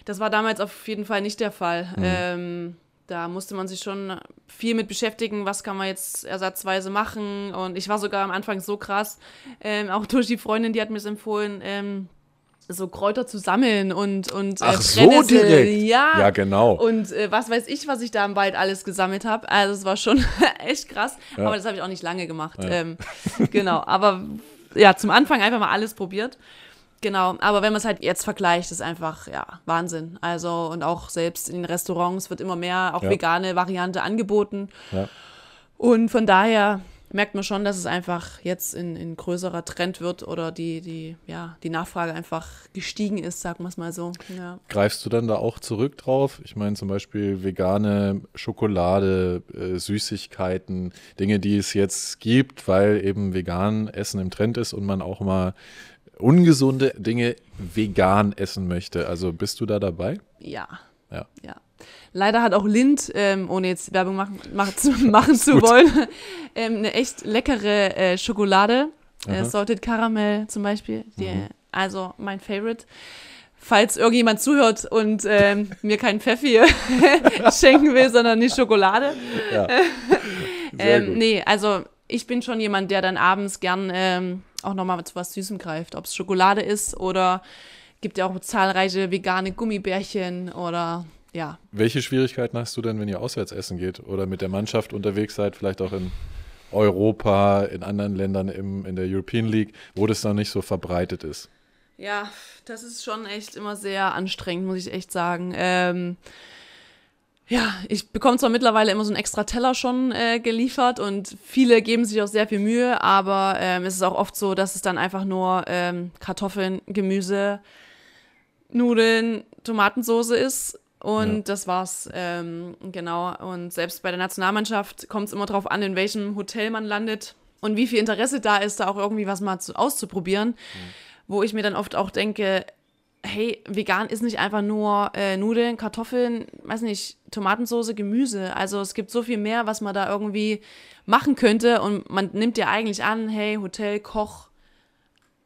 das war damals auf jeden Fall nicht der Fall. Ähm, da musste man sich schon viel mit beschäftigen, was kann man jetzt ersatzweise machen. Und ich war sogar am Anfang so krass, ähm, auch durch die Freundin, die hat mir es empfohlen, ähm, so Kräuter zu sammeln und, und äh, Ach so, Brennnessel. direkt. Ja, Ja, genau. und äh, was weiß ich, was ich da im Wald alles gesammelt habe. Also es war schon echt krass. Ja. Aber das habe ich auch nicht lange gemacht. Ähm, genau. Aber ja, zum Anfang einfach mal alles probiert. Genau. Aber wenn man es halt jetzt vergleicht, ist einfach, ja, Wahnsinn. Also, und auch selbst in den Restaurants wird immer mehr auch Ja. vegane Variante angeboten. Ja. Und von daher merkt man schon, dass es einfach jetzt in, in größerer Trend wird oder die, die, ja, die Nachfrage einfach gestiegen ist, sagen wir es mal so. Ja. Greifst du dann da auch zurück drauf? Ich meine zum Beispiel vegane Schokolade, äh, Süßigkeiten, Dinge, die es jetzt gibt, weil eben vegan Essen im Trend ist und man auch mal ungesunde Dinge vegan essen möchte. Also bist du da dabei? Ja. Ja. Ja. Leider hat auch Lind, ähm, ohne jetzt Werbung machen, machen zu, machen zu wollen, ähm, eine echt leckere äh, Schokolade. Äh. Salted Caramel zum Beispiel. Die, Also mein Favorite. Falls irgendjemand zuhört und ähm, mir keinen Pfeffi schenken will, sondern die Schokolade. Ja. Ähm, nee, also ich bin schon jemand, der dann abends gern ähm, auch nochmal zu was Süßem greift. Ob es Schokolade ist oder gibt ja auch zahlreiche vegane Gummibärchen oder ja, Welche Schwierigkeiten hast du denn, wenn ihr auswärts essen geht oder mit der Mannschaft unterwegs seid, vielleicht auch in Europa, in anderen Ländern im, in der European League, wo das noch nicht so verbreitet ist? Ja, das ist schon echt immer sehr anstrengend, muss ich echt sagen. Ähm, ja, ich bekomme zwar mittlerweile immer so einen extra Teller schon äh, geliefert und viele geben sich auch sehr viel Mühe, aber ähm, es ist auch oft so, dass es dann einfach nur ähm, Kartoffeln, Gemüse, Nudeln, Tomatensauce ist. Und Ja. das war's, ähm, genau. Und selbst bei der Nationalmannschaft kommt es immer drauf an, in welchem Hotel man landet und wie viel Interesse da ist, da auch irgendwie was mal zu, auszuprobieren. Wo ich mir dann oft auch denke, hey, vegan ist nicht einfach nur äh, Nudeln, Kartoffeln, weiß nicht, Tomatensauce, Gemüse. Also es gibt so viel mehr, was man da irgendwie machen könnte. Und man nimmt ja eigentlich an, hey, Hotel, Koch.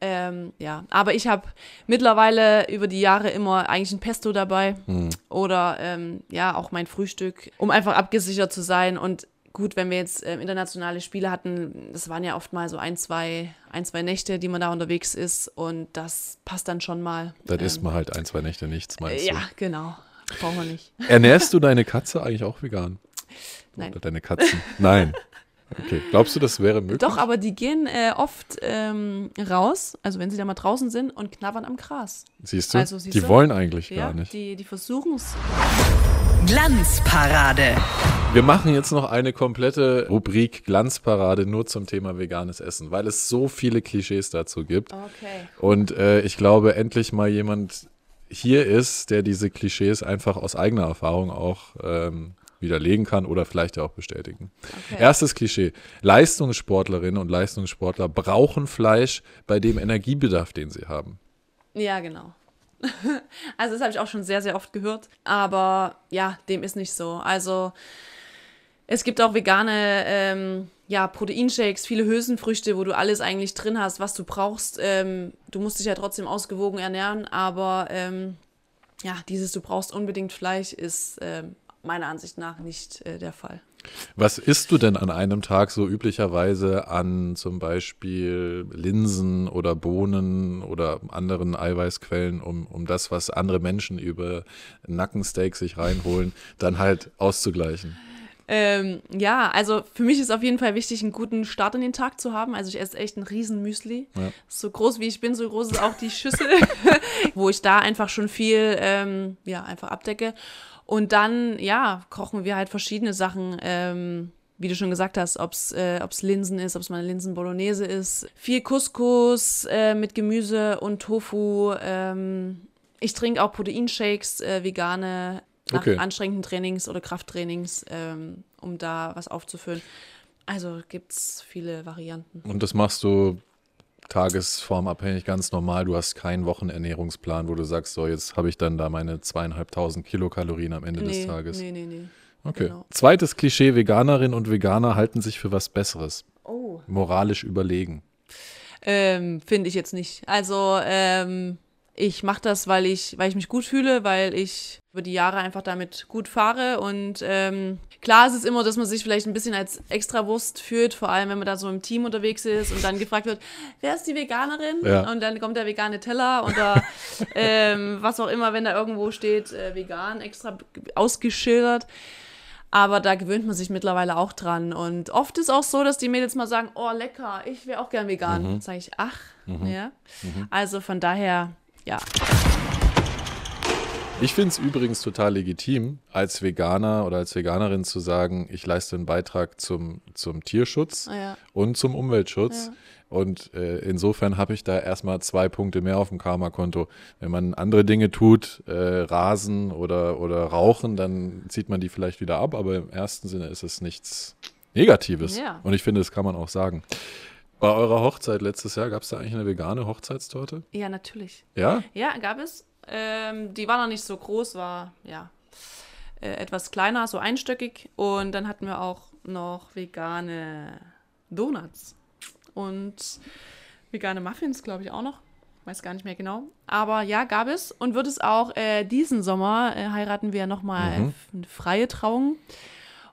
Ähm, ja, aber ich habe mittlerweile über die Jahre immer eigentlich ein Pesto dabei oder ähm, ja, auch mein Frühstück, um einfach abgesichert zu sein. Und gut, wenn wir jetzt ähm, internationale Spiele hatten, das waren ja oft mal so ein, zwei, ein, zwei Nächte, die man da unterwegs ist und das passt dann schon mal. Dann Ähm, isst man halt ein, zwei Nächte nichts, meinst Ja, genau. Brauchen wir nicht. du? Ernährst du deine Katze eigentlich auch vegan? Nein. Oder deine Katzen? Nein. Okay. Glaubst du, das wäre möglich? Doch, aber die gehen äh, oft ähm, raus, also wenn sie da mal draußen sind und knabbern am Gras. Siehst du? Also, siehst die du? wollen eigentlich Ja, gar nicht. die, die versuchen es. Glanzparade. Wir machen jetzt noch eine komplette Rubrik Glanzparade nur zum Thema veganes Essen, weil es so viele Klischees dazu gibt. Okay. Und äh, ich glaube, endlich mal jemand hier ist, der diese Klischees einfach aus eigener Erfahrung auch ähm, widerlegen kann oder vielleicht ja auch bestätigen. okay. Erstes Klischee. Leistungssportlerinnen und Leistungssportler brauchen Fleisch bei dem Energiebedarf, den sie haben. Ja, genau. also das habe ich auch schon sehr, sehr oft gehört. Aber ja, dem ist nicht so. Also es gibt auch vegane ähm, ja, Proteinshakes, viele Hülsenfrüchte, wo du alles eigentlich drin hast, was du brauchst. Ähm, du musst dich ja trotzdem ausgewogen ernähren, aber ähm, ja, dieses du brauchst unbedingt Fleisch ist ähm, meiner Ansicht nach nicht äh, der Fall. Was isst du denn an einem Tag so üblicherweise an zum Beispiel Linsen oder Bohnen oder anderen Eiweißquellen, um, um das, was andere Menschen über Nackensteak sich reinholen, dann halt auszugleichen? Ähm, ja, also für mich ist auf jeden Fall wichtig, einen guten Start in den Tag zu haben. Also ich esse echt ein riesen Müsli. Ja. So groß wie ich bin, so groß ist auch die Schüssel, wo ich da einfach schon viel, ähm, ja, einfach abdecke. Und dann, ja, kochen wir halt verschiedene Sachen. Ähm, wie du schon gesagt hast, ob es äh, ob's Linsen ist, ob es mal eine Linsen-Bolognese ist. Viel Couscous äh, mit Gemüse und Tofu. Ähm, ich trinke auch Proteinshakes, äh, vegane, nach Okay. anstrengenden Trainings oder Krafttrainings, ähm, um da was aufzufüllen. Also gibt es viele Varianten. Und das machst du tagesformabhängig, ganz normal. Du hast keinen Wochenernährungsplan, wo du sagst, so jetzt habe ich dann da meine zweieinhalbtausend Kilokalorien am Ende des Tages. Nee, nee, nee. Okay. genau. Zweites Klischee, Veganerin und Veganer halten sich für was Besseres. Oh. Moralisch überlegen. Ähm, Finde ich jetzt nicht. Also, ähm, ich mache das, weil ich, weil ich mich gut fühle, weil ich über die Jahre einfach damit gut fahre. Und ähm, klar ist es immer, dass man sich vielleicht ein bisschen als Extrawurst fühlt, vor allem wenn man da so im Team unterwegs ist und dann gefragt wird, wer ist die Veganerin? Ja. Und dann kommt der vegane Teller oder ähm, was auch immer, wenn da irgendwo steht, äh, vegan, extra ausgeschildert. Aber da gewöhnt man sich mittlerweile auch dran. Und oft ist auch so, dass die Mädels mal sagen, oh lecker, ich wäre auch gern vegan. Sag ich, ach, ja. Also von daher, ja. Ich finde es übrigens total legitim, als Veganer oder als Veganerin zu sagen, ich leiste einen Beitrag zum, zum Tierschutz Ah, ja. und zum Umweltschutz. Ja. Und äh, insofern habe ich da erstmal zwei Punkte mehr auf dem Karma-Konto. Wenn man andere Dinge tut, äh, Rasen oder, oder Rauchen, dann zieht man die vielleicht wieder ab, aber im ersten Sinne ist es nichts Negatives. Ja. Und ich finde, das kann man auch sagen. Bei eurer Hochzeit letztes Jahr, gab es da eigentlich eine vegane Hochzeitstorte? Ja, natürlich. Ja? Ja, gab es. Ähm, die war noch nicht so groß, war ja äh, etwas kleiner, so einstöckig. Und dann hatten wir auch noch vegane Donuts und vegane Muffins, glaube ich, auch noch. Weiß gar nicht mehr genau. Aber ja, gab es und wird es auch äh, diesen Sommer äh, heiraten wir nochmal Mhm. eine freie Trauung.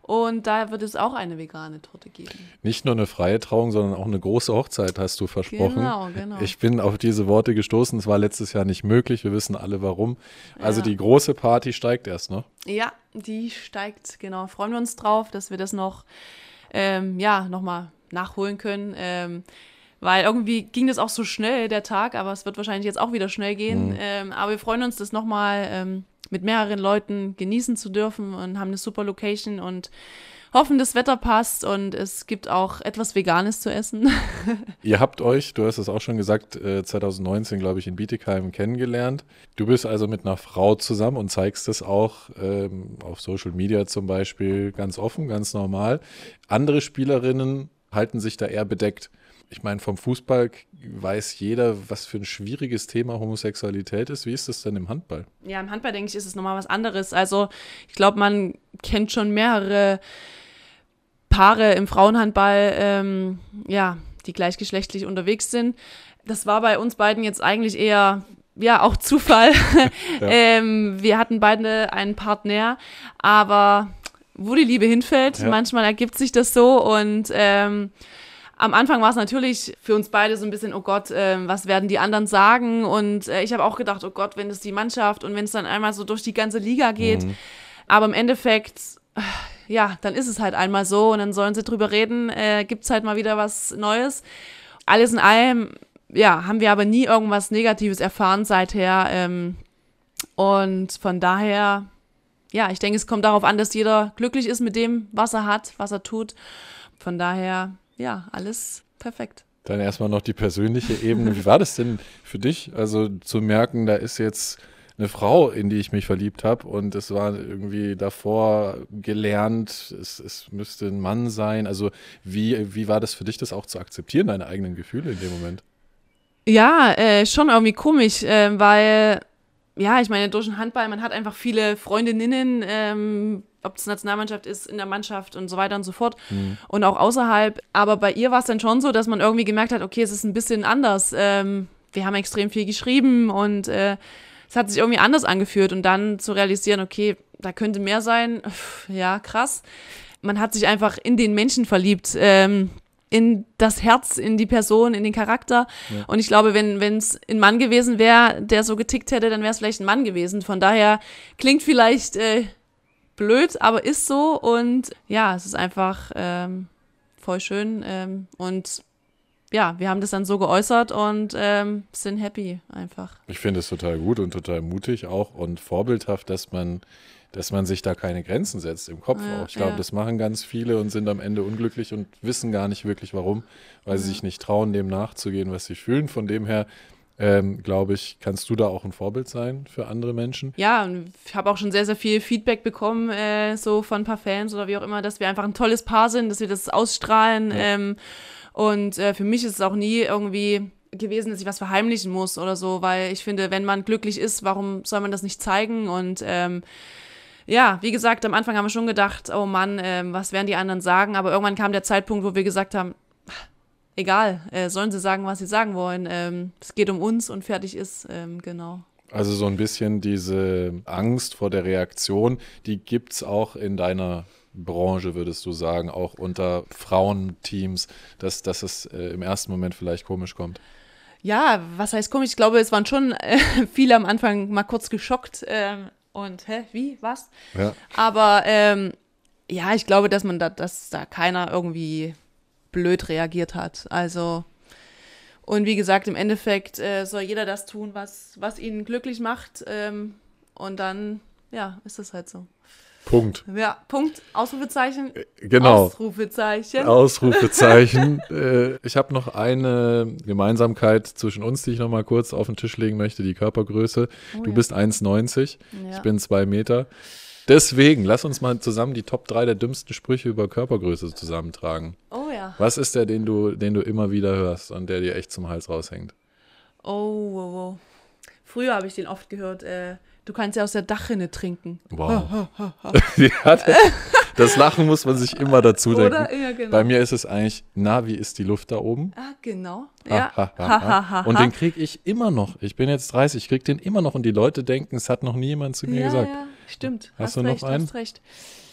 Und da wird es auch eine vegane Torte geben. Nicht nur eine freie Trauung, sondern auch eine große Hochzeit, hast du versprochen. Genau, genau. Ich bin auf diese Worte gestoßen. Es war letztes Jahr nicht möglich. Wir wissen alle warum. Also Ja. die große Party steigt erst noch. Ja, die steigt, genau. Freuen wir uns drauf, dass wir das noch, ähm, ja, nochmal nachholen können. Ähm, weil irgendwie ging das auch so schnell, der Tag, aber es wird wahrscheinlich jetzt auch wieder schnell gehen. Ähm, aber wir freuen uns, das nochmal ähm, mit mehreren Leuten genießen zu dürfen und haben eine super Location und hoffen, das Wetter passt und es gibt auch etwas Veganes zu essen. Ihr habt euch, du hast es auch schon gesagt, äh, 2019, glaube ich, in Bietigheim kennengelernt. Du bist also mit einer Frau zusammen und zeigst es auch ähm, auf Social Media zum Beispiel ganz offen, ganz normal. Andere Spielerinnen halten sich da eher bedeckt. Ich meine, vom Fußball weiß jeder, was für ein schwieriges Thema Homosexualität ist. Wie ist das denn im Handball? Ja, im Handball, denke ich, ist es nochmal was anderes. Also ich glaube, man kennt schon mehrere Paare im Frauenhandball, ähm, ja, die gleichgeschlechtlich unterwegs sind. Das war bei uns beiden jetzt eigentlich eher, ja, auch Zufall. ähm, wir hatten beide einen Partner, aber wo die Liebe hinfällt, Ja. manchmal ergibt sich das so und ähm, am Anfang war es natürlich für uns beide so ein bisschen, oh Gott, ähm, was werden die anderen sagen? Und äh, ich habe auch gedacht, oh Gott, wenn es die Mannschaft und wenn es dann einmal so durch die ganze Liga geht. Aber im Endeffekt, äh, ja, dann ist es halt einmal so und dann sollen sie drüber reden, äh, gibt es halt mal wieder was Neues. Alles in allem, ja, haben wir aber nie irgendwas Negatives erfahren seither. Ähm, und von daher, ja, ich denke, es kommt darauf an, dass jeder glücklich ist mit dem, was er hat, was er tut. Von daher, ja, alles perfekt. Dann erstmal noch die persönliche Ebene. Wie war das denn für dich? Also zu merken, da ist jetzt eine Frau, in die ich mich verliebt habe und es war irgendwie davor gelernt, es, es müsste ein Mann sein. Also wie, wie war das für dich, das auch zu akzeptieren, deine eigenen Gefühle in dem Moment? Ja, äh, schon irgendwie komisch, äh, weil, ja, ich meine, durch den Handball, man hat einfach viele Freundinnen, ähm, ob es Nationalmannschaft ist, in der Mannschaft und so weiter und so fort und auch außerhalb. Aber bei ihr war es dann schon so, dass man irgendwie gemerkt hat, okay, es ist ein bisschen anders. Ähm, wir haben extrem viel geschrieben und äh, es hat sich irgendwie anders angefühlt und dann zu realisieren, okay, da könnte mehr sein, ja, krass. Man hat sich einfach in den Menschen verliebt. Ähm, in das Herz, in die Person, in den Charakter. Und ich glaube, wenn es ein Mann gewesen wäre, der so getickt hätte, dann wäre es vielleicht ein Mann gewesen. Von daher klingt vielleicht äh, blöd, aber ist so. Und ja, es ist einfach ähm, voll schön. Ähm, und ja, wir haben das dann so geäußert und ähm, sind happy einfach. Ich finde es total gut und total mutig auch und vorbildhaft, dass man, dass man sich da keine Grenzen setzt im Kopf Ja, auch. Ich glaube, ja. das machen ganz viele und sind am Ende unglücklich und wissen gar nicht wirklich warum, weil sie sich nicht trauen, dem nachzugehen, was sie fühlen. Von dem her, ähm, glaube ich, kannst du da auch ein Vorbild sein für andere Menschen. Ja, und ich habe auch schon sehr, sehr viel Feedback bekommen, äh, so von ein paar Fans oder wie auch immer, dass wir einfach ein tolles Paar sind, dass wir das ausstrahlen. Ja. Ähm, und äh, für mich ist es auch nie irgendwie gewesen, dass ich was verheimlichen muss oder so, weil ich finde, wenn man glücklich ist, warum soll man das nicht zeigen? Und ähm, ja, wie gesagt, am Anfang haben wir schon gedacht, oh Mann, ähm, was werden die anderen sagen? Aber irgendwann kam der Zeitpunkt, wo wir gesagt haben, egal, äh, sollen sie sagen, was sie sagen wollen. Ähm, es geht um uns und fertig ist, ähm, genau. Also so ein bisschen diese Angst vor der Reaktion, die gibt es auch in deiner Branche, würdest du sagen, auch unter Frauenteams, dass, dass es äh, im ersten Moment vielleicht komisch kommt. Ja, was heißt komisch? Ich glaube, es waren schon äh, viele am Anfang mal kurz geschockt ähm, und, hä, wie, was? Ja. Aber ähm, ja, ich glaube, dass man da, dass da keiner irgendwie blöd reagiert hat. Also, und wie gesagt, im Endeffekt äh, soll jeder das tun, was, was ihn glücklich macht. Ähm, und dann, ja, ist das halt so. Punkt. Ja, Punkt, Ausrufezeichen. Genau. Ausrufezeichen. Ausrufezeichen. äh, ich habe noch eine Gemeinsamkeit zwischen uns, die ich noch mal kurz auf den Tisch legen möchte, die Körpergröße. Oh du ja. bist 1,90, Ja. ich bin zwei Meter. Deswegen, lass uns mal zusammen die Top 3 der dümmsten Sprüche über Körpergröße zusammentragen. Oh ja. Was ist der, den du, den du immer wieder hörst und der dir echt zum Hals raushängt? Oh, wow, wow. Früher habe ich den oft gehört, äh, du kannst ja aus der Dachrinne trinken. Wow. ja, das, das Lachen muss man sich immer dazu denken. Oder? Ja, genau. Bei mir ist es eigentlich, na, wie ist die Luft da oben? Ah, genau. Ja. Und den kriege ich immer noch. Ich bin jetzt 30, ich kriege den immer noch und die Leute denken, es hat noch nie jemand zu mir ja, gesagt. ja, stimmt. Hast Hast, du noch recht, einen? hast recht.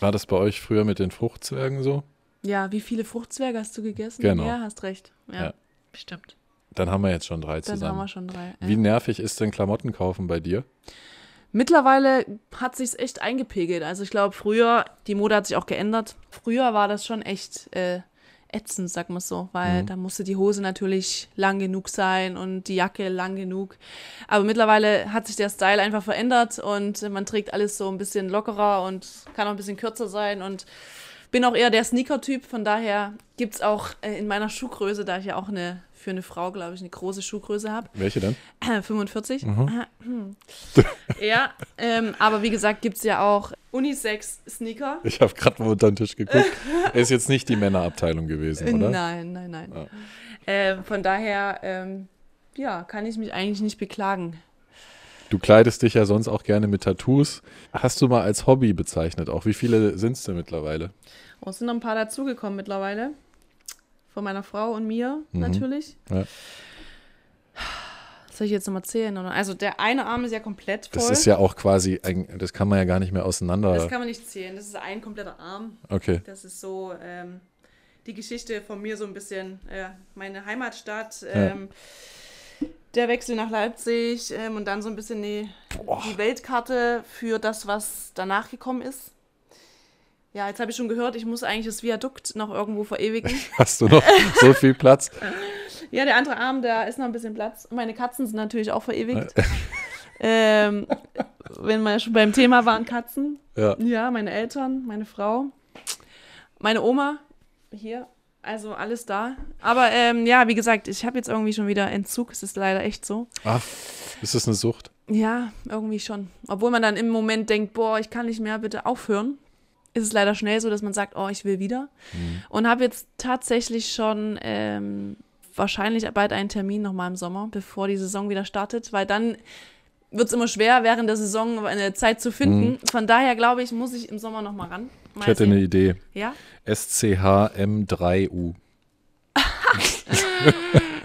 War das bei euch früher mit den Fruchtzwergen so? Ja, wie viele Fruchtzwerge hast du gegessen? Genau. Ja, hast recht. Ja, Ja. stimmt. Dann haben wir jetzt schon drei Dann haben zusammen. wir schon drei. Wie Ja. nervig ist denn Klamotten kaufen bei dir? Mittlerweile hat sich's echt eingepegelt. Also ich glaube, früher, die Mode hat sich auch geändert. Früher war das schon echt äh, ätzend, sag mal so, weil Mhm. da musste die Hose natürlich lang genug sein und die Jacke lang genug. Aber mittlerweile hat sich der Style einfach verändert und man trägt alles so ein bisschen lockerer und kann auch ein bisschen kürzer sein und bin auch eher der Sneaker-Typ, von daher gibt's auch äh, in meiner Schuhgröße, da ich ja auch eine für eine Frau, glaube ich, eine große Schuhgröße habe, Welche denn? 45. Mhm. ja, ähm, aber wie gesagt, gibt es ja auch Unisex-Sneaker. Ich habe gerade mal unter den Tisch geguckt. ist jetzt nicht die Männerabteilung gewesen, oder? Nein, nein, nein. Ja. Ähm, von daher, ähm, ja, kann ich mich eigentlich nicht beklagen. Du kleidest dich ja sonst auch gerne mit Tattoos. Hast du mal als Hobby bezeichnet auch? Wie viele sind es denn mittlerweile? Oh, es sind noch ein paar dazugekommen mittlerweile. Von meiner Frau und mir Mhm. natürlich. Ja. Soll ich jetzt nochmal zählen? Oder? Also der eine Arm ist ja komplett voll. Das ist ja auch quasi, ein, das kann man ja gar nicht mehr auseinander. das kann man nicht zählen. Das ist ein kompletter Arm. okay. Das ist so ähm, die Geschichte von mir so ein bisschen, äh, meine Heimatstadt, ähm, der Wechsel nach Leipzig ähm, und dann so ein bisschen die, die Weltkarte für das, was danach gekommen ist. Ja, jetzt habe ich schon gehört, ich muss eigentlich das Viadukt noch irgendwo verewigen. Hast du noch so viel Platz? ja, der andere Arm, da ist noch ein bisschen Platz. Meine Katzen sind natürlich auch verewigt. ähm, wenn wir schon beim Thema waren, Katzen. Ja. Ja, meine Eltern, meine Frau, meine Oma hier, also alles da. Aber ähm, ja, wie gesagt, ich habe jetzt irgendwie schon wieder Entzug. Es ist leider echt so. Ach, ist das eine Sucht? Ja, irgendwie schon. Obwohl man dann im Moment denkt, boah, ich kann nicht mehr, bitte aufhören. Ist es leider schnell so, dass man sagt, oh, ich will wieder. Und habe jetzt tatsächlich schon ähm, wahrscheinlich bald einen Termin nochmal im Sommer, bevor die Saison wieder startet, weil dann wird es immer schwer, während der Saison eine Zeit zu finden. Von daher glaube ich, muss ich im Sommer nochmal ran. Mal Ich hätte sehen. eine Idee. Ja? SCHM3U.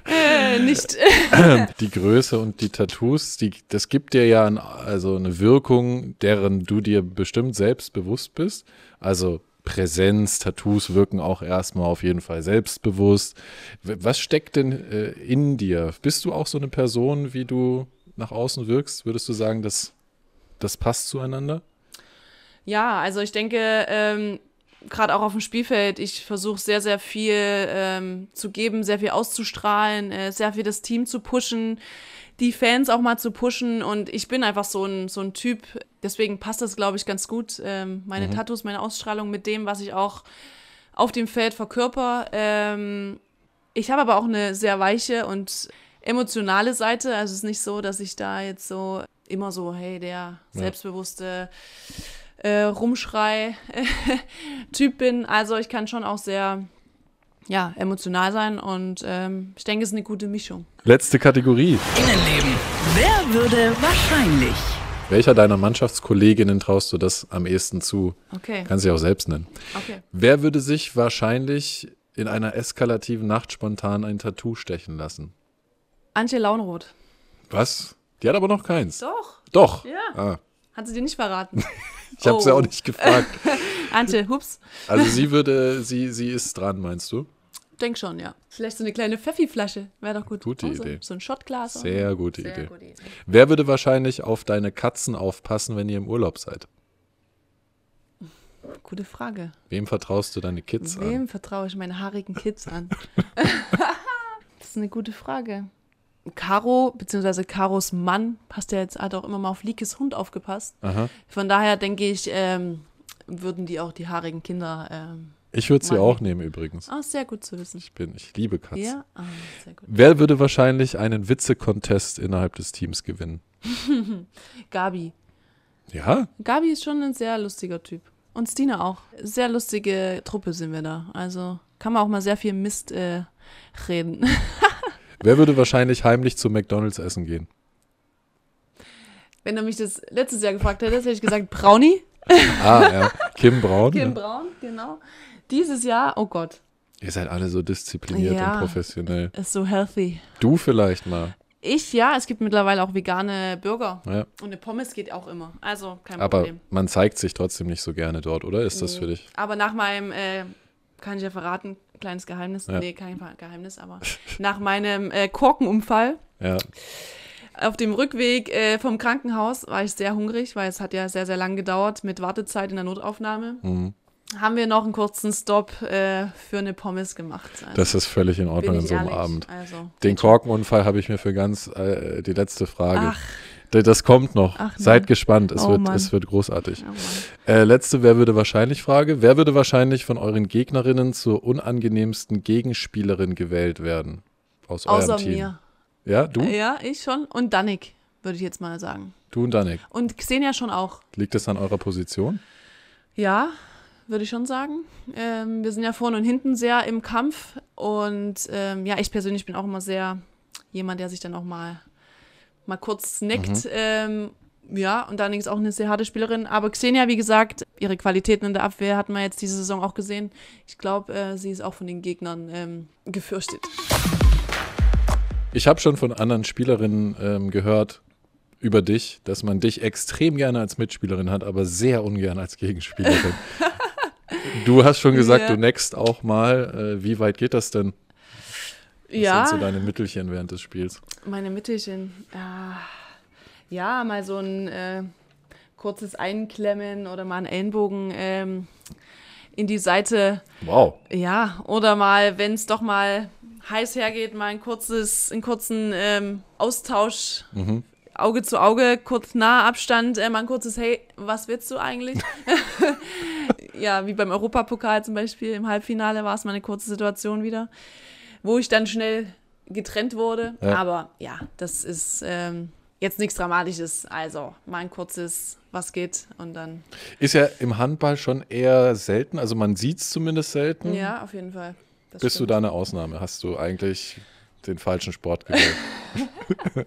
Äh, nicht. Die Größe und die Tattoos, die, das gibt dir ja ein, also eine Wirkung, deren du dir bestimmt selbst bewusst bist. Also Präsenz, Tattoos wirken auch erstmal auf jeden Fall selbstbewusst. Was steckt denn äh, in dir? Bist du auch so eine Person, wie du nach außen wirkst? Würdest du sagen, dass das passt zueinander? Ja, also ich denke, ähm, gerade auch auf dem Spielfeld, ich versuche sehr, sehr viel ähm, zu geben, sehr viel auszustrahlen, äh, sehr viel das Team zu pushen, die Fans auch mal zu pushen. Und ich bin einfach so ein, so ein Typ, deswegen passt das, glaube ich, ganz gut, ähm, meine Tattoos, meine Ausstrahlung mit dem, was ich auch auf dem Feld verkörper. Ähm, ich habe aber auch eine sehr weiche und emotionale Seite, also es ist nicht so, dass ich da jetzt so immer so, hey, der selbstbewusste äh, Rumschrei-Typ bin. Also ich kann schon auch sehr ja, emotional sein und ähm, ich denke, es ist eine gute Mischung. Letzte Kategorie. Innenleben. Wer würde wahrscheinlich? Welcher deiner Mannschaftskolleginnen traust du das am ehesten zu? Okay, Kannst dich auch selbst nennen. okay. Wer würde sich wahrscheinlich in einer eskalativen Nacht spontan ein Tattoo stechen lassen? Antje Launroth. Was? Die hat aber noch keins. Doch, Doch. Ja. Ah, hat sie dir nicht verraten. ich habe sie Oh. auch nicht gefragt. Antje, hups. Also sie würde, sie, sie ist dran, meinst du? Denk schon, ja. Vielleicht so eine kleine Pfeffi-Flasche. Wäre doch gut. Gute Oh, so, Idee. So ein Shotglas. Sehr gute Sehr Idee. gute Idee. Wer würde wahrscheinlich auf deine Katzen aufpassen, wenn ihr im Urlaub seid? Gute Frage. Wem vertraust du deine Kids an? Wem vertraue ich meine haarigen Kids an? das ist eine gute Frage. Caro, beziehungsweise Caros Mann, passt ja jetzt, hat auch immer mal auf Likes Hund aufgepasst. Aha. Von daher denke ich, ähm, würden die auch die haarigen Kinder. Ähm, Ich würde sie auch nehmen übrigens. ah, sehr gut zu wissen. Ich bin, ich liebe Katzen. Ja, ah, sehr gut. Wer würde wahrscheinlich einen Witze-Contest innerhalb des Teams gewinnen? Gabi. Ja? Gabi ist schon ein sehr lustiger Typ. Und Stina auch. Sehr lustige Truppe sind wir da. Also kann man auch mal sehr viel Mist äh, reden. Wer würde wahrscheinlich heimlich zu McDonalds essen gehen? Wenn du mich das letztes Jahr gefragt hättest, hätte ich gesagt Brownie. Ah, ja. Kim Braun. Kim ja. Braun, genau. Dieses Jahr, oh Gott, Ihr seid alle so diszipliniert Ja. und professionell. ist so healthy. Du vielleicht mal. Ich, ja, es gibt mittlerweile auch vegane Burger. Ja. Und eine Pommes geht auch immer. Also kein Aber Problem. man zeigt sich trotzdem nicht so gerne dort, oder? Ist das Nee. für dich? Aber nach meinem, äh, kann ich ja verraten, kleines Geheimnis, Ja. nee, kein Geheimnis, aber nach meinem äh, Korkenunfall Ja. auf dem Rückweg äh, vom Krankenhaus war ich sehr hungrig, weil es hat ja sehr, sehr lang gedauert mit Wartezeit in der Notaufnahme. Mhm. Haben wir noch einen kurzen Stopp äh, für eine Pommes gemacht. Also, Das ist völlig in Ordnung an so einem. Abend. Also, Den Korkenunfall habe ich mir für ganz äh, die letzte Frage. Ach. Das kommt noch. Ach, Seid Mann. gespannt. Es, Oh, wird, Mann. es wird großartig. oh. Äh, letzte, wer würde wahrscheinlich Frage? Wer würde wahrscheinlich von euren Gegnerinnen zur unangenehmsten Gegenspielerin gewählt werden? Aus eurem Außer Team. mir. Ja, du? Ja, ich schon. Und Danik, würde ich jetzt mal sagen. Du und Danik. Und Xenia schon auch. Liegt es an eurer Position? Ja, würde ich schon sagen. Ähm, wir sind ja vorne und hinten sehr im Kampf. Und ähm, ja, ich persönlich bin auch immer sehr jemand, der sich dann auch mal, mal kurz neckt. Ähm, ja, und Danik ist auch eine sehr harte Spielerin. Aber Xenia, wie gesagt, ihre Qualitäten in der Abwehr hatten wir jetzt diese Saison auch gesehen. Ich glaube, äh, sie ist auch von den Gegnern ähm, gefürchtet. Ich habe schon von anderen Spielerinnen ähm, gehört über dich, dass man dich extrem gerne als Mitspielerin hat, aber sehr ungern als Gegenspielerin. du hast schon gesagt, Ja. du neckst auch mal. Äh, wie weit geht das denn? Was ja, sind so deine Mittelchen während des Spiels? meine Mittelchen. Ah, ja, mal so ein äh, kurzes Einklemmen oder mal einen Ellenbogen ähm, in die Seite. Wow. Ja, oder mal, wenn es doch mal heiß hergeht, mal ein kurzes, einen kurzen ähm, Austausch. Auge zu Auge, kurz nah Abstand, äh, mal ein kurzes Hey, was willst du eigentlich? ja, wie beim Europapokal zum Beispiel im Halbfinale war es mal eine kurze Situation wieder, wo ich dann schnell getrennt wurde. Ja. Aber ja, das ist ähm, jetzt nichts Dramatisches. Also mal ein kurzes, was geht und dann. Ist ja im Handball schon eher selten, also man sieht es zumindest selten. Ja, auf jeden Fall. Das Bist du stimmt. da eine Ausnahme? Hast du eigentlich den falschen Sport gewählt?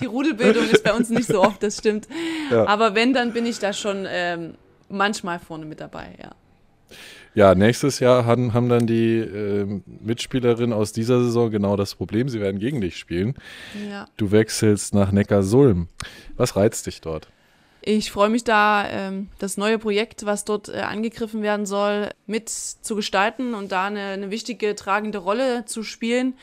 Die Rudelbildung ist bei uns nicht so oft, das stimmt. Ja. Aber wenn, dann bin ich da schon ähm, manchmal vorne mit dabei, ja. Ja, nächstes Jahr haben, haben dann die ähm, Mitspielerinnen aus dieser Saison genau das Problem. Sie werden gegen dich spielen. ja. Du wechselst nach Neckarsulm. Was reizt dich dort? Ich freue mich da, ähm, das neue Projekt, was dort äh, angegriffen werden soll, mit zu gestalten und da eine, eine wichtige, tragende Rolle zu spielen.